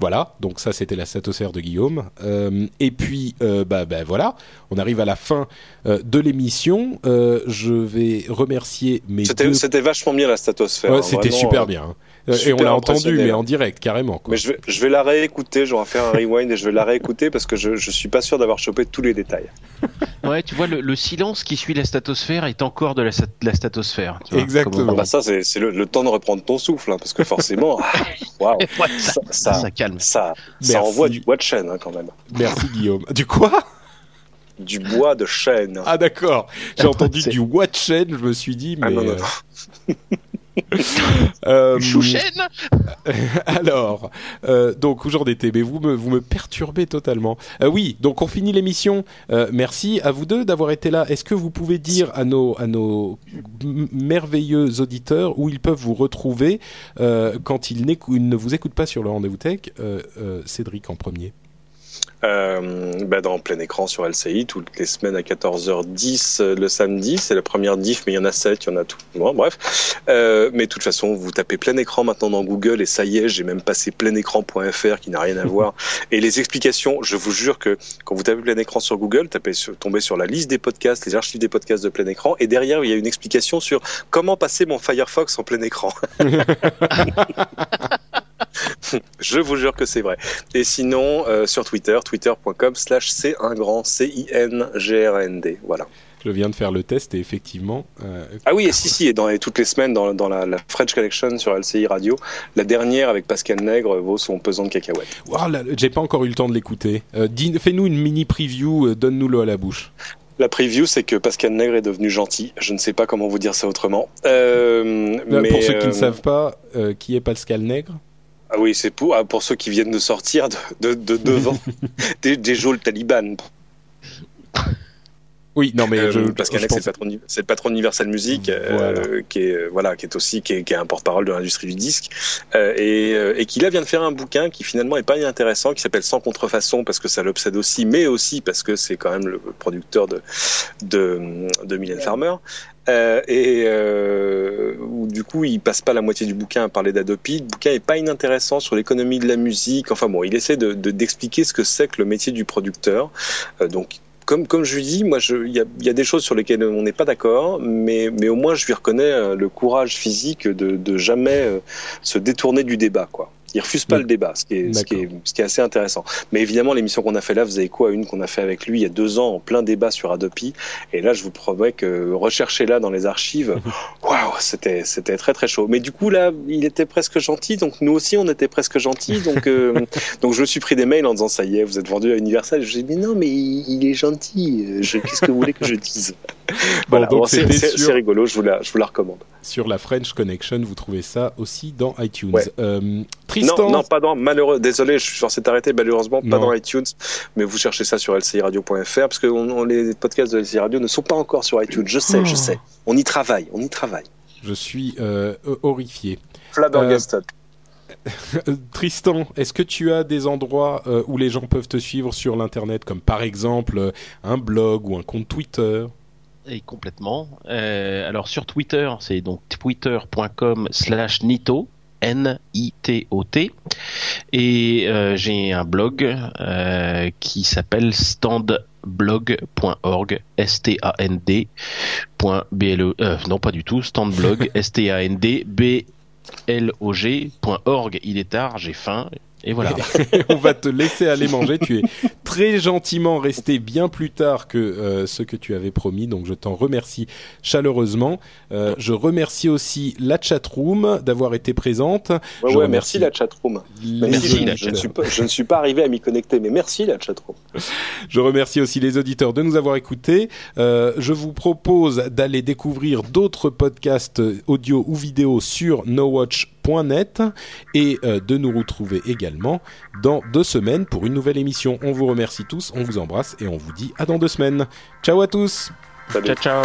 Voilà, donc ça c'était la statosphère de Guillaume. Euh, et puis, euh, bah, bah, voilà, on arrive à la fin euh, de l'émission. Euh, je vais remercier mes C'était deux... c'était vachement bien la statosphère. Ouais, hein, c'était super euh, bien. hein. Euh, et on l'a entendu, mais en direct, carrément. Quoi. Mais je vais, je vais la réécouter, je vais faire un rewind et je vais la réécouter parce que je, je suis pas sûr d'avoir chopé tous les détails. Ouais, tu vois, le, le silence qui suit la statosphère est encore de la, statosphère. tu vois, Exactement. Ah bah ça, c'est le, le temps de reprendre ton souffle, hein, parce que forcément, ah, waouh, Ouais, ça, ça, ça, ça calme. ça, ça envoie du bois de chêne hein, quand même. Merci Guillaume. Du quoi? Du bois de chêne. Ah d'accord. J'ai entendu du Watchen, je me suis dit, mais... Ah, non, non, euh, euh, Chouchen Alors, euh, donc étais, mais vous me, vous me perturbez totalement. Euh, oui, donc on finit l'émission. Euh, merci à vous deux d'avoir été là. Est-ce que vous pouvez dire à nos, à nos merveilleux auditeurs où ils peuvent vous retrouver quand ils, ils ne vous écoutent pas sur le rendez-vous tech Cédric en premier? Euh, bah, dans plein écran sur LCI, toutes les semaines à 14h10 euh, le samedi. C'est la première diff, mais il y en a 7, il y en a tout. Bon, bref. Euh, mais de toute façon, vous tapez plein écran maintenant dans Google et ça y est, j'ai même passé pleinécran.fr qui n'a rien à voir. Et les explications, je vous jure que quand vous tapez plein écran sur Google, tapez sur, tombez sur la liste des podcasts, les archives des podcasts de plein écran et derrière, il y a une explication sur comment passer mon Firefox en plein écran. Je vous jure que c'est vrai. Et sinon, euh, sur Twitter, twitter.com slash c un grand C-I-N-G-R-N-D. Voilà. Je viens de faire le test et effectivement, euh, Ah oui, et si, si, et, dans, et toutes les semaines dans, dans la, la French Connection sur LCI Radio, la dernière avec Pascal Nègre vaut son pesant de cacahuètes. là, j'ai pas encore eu le temps de l'écouter. Euh, Fais-nous une mini preview, euh, donne-nous-le à la bouche. La preview, c'est que Pascal Nègre est devenu gentil. Je ne sais pas comment vous dire ça autrement. Euh, mais, pour ceux qui ne savent pas, qui est Pascal Nègre? Ah oui, c'est pour, ah, pour ceux qui viennent de sortir de, de, de devant des, des geôles talibans. Oui, non mais Euh, je, Pascal je Nègre, pense- c'est le patron, d'Universal Music, euh, qui est euh, voilà, qui est aussi qui est, qui est un porte-parole de l'industrie du disque, euh, et, et qui là vient de faire un bouquin qui finalement est pas inintéressant, qui s'appelle Sans contrefaçon parce que ça l'obsède aussi, mais aussi parce que c'est quand même le producteur de de, de Mylène Farmer. Euh, et euh, du coup, il passe pas la moitié du bouquin à parler d'Adopi. Le bouquin est pas inintéressant sur l'économie de la musique. Enfin bon, il essaie de de- d'expliquer ce que c'est que le métier du producteur. Euh, donc comme, comme je lui dis, moi, il y a, y a des choses sur lesquelles on n'est pas d'accord, mais, mais au moins, je lui reconnais euh, le courage physique de, de jamais euh, se détourner du débat, quoi. Il refuse pas Oui. le débat, ce qui, est, ce, qui est, ce qui est assez intéressant. Mais évidemment, l'émission qu'on a fait là, vous avez quoi Une qu'on a fait avec lui il y a deux ans, en plein débat sur Adopi. Et là, je vous promets que rechercher là dans les archives, waouh, c'était c'était très très chaud. Mais du coup, là, il était presque gentil, donc nous aussi, on était presque gentils. Donc, euh, donc je me suis pris des mails en disant ça y est, vous êtes vendu à Universal. Je dis mais non, mais il, est gentil. Je- Qu'est-ce que vous voulez que je dise? Voilà, bon, sur- c'est rigolo, je vous la, je vous la recommande. sur la French Connection, vous trouvez ça aussi dans iTunes. Ouais. Euh, Tristan, Non, non, pas dans, malheureux, désolé, je suis censé t'arrêter, malheureusement, pas Non. dans iTunes, mais vous cherchez ça sur lciradio.fr, parce que on, on- les podcasts de LCI Radio ne sont pas encore sur iTunes, je sais, je Oh. sais. On y travaille, on y travaille. je suis euh, horrifié. Flabbergasted. Euh, Tristan, est-ce que tu as des endroits euh, où les gens peuvent te suivre sur l'internet, comme par exemple un blog ou un compte Twitter? Et complètement. Euh, alors sur Twitter, c'est donc twitter.com slash nito. N-I-T-O-T. Et euh, j'ai un blog euh, qui s'appelle standblog.org. S-T-A-N-D. point B-L-E. euh, non, pas du tout. Standblog. S-T-A-N-D. B. L-O-G.org. Il est tard, j'ai faim. Et voilà. on va te laisser aller manger. Tu es très gentiment resté bien plus tard que euh, ce que tu avais promis, donc je t'en remercie chaleureusement. Euh, je remercie aussi la chatroom d'avoir été présente. Ouais, je ouais, remercie merci la chatroom. Je, la je ne suis pas, je ne suis pas arrivé à m'y connecter, mais merci la chatroom. Je remercie aussi les auditeurs de nous avoir écoutés. Euh, je vous propose d'aller découvrir d'autres podcasts audio ou vidéo sur nowatch.net et euh, de nous retrouver également dans deux semaines pour une nouvelle émission. On vous remercie tous, on vous embrasse et on vous dit à dans deux semaines. Ciao à tous. Ciao ciao.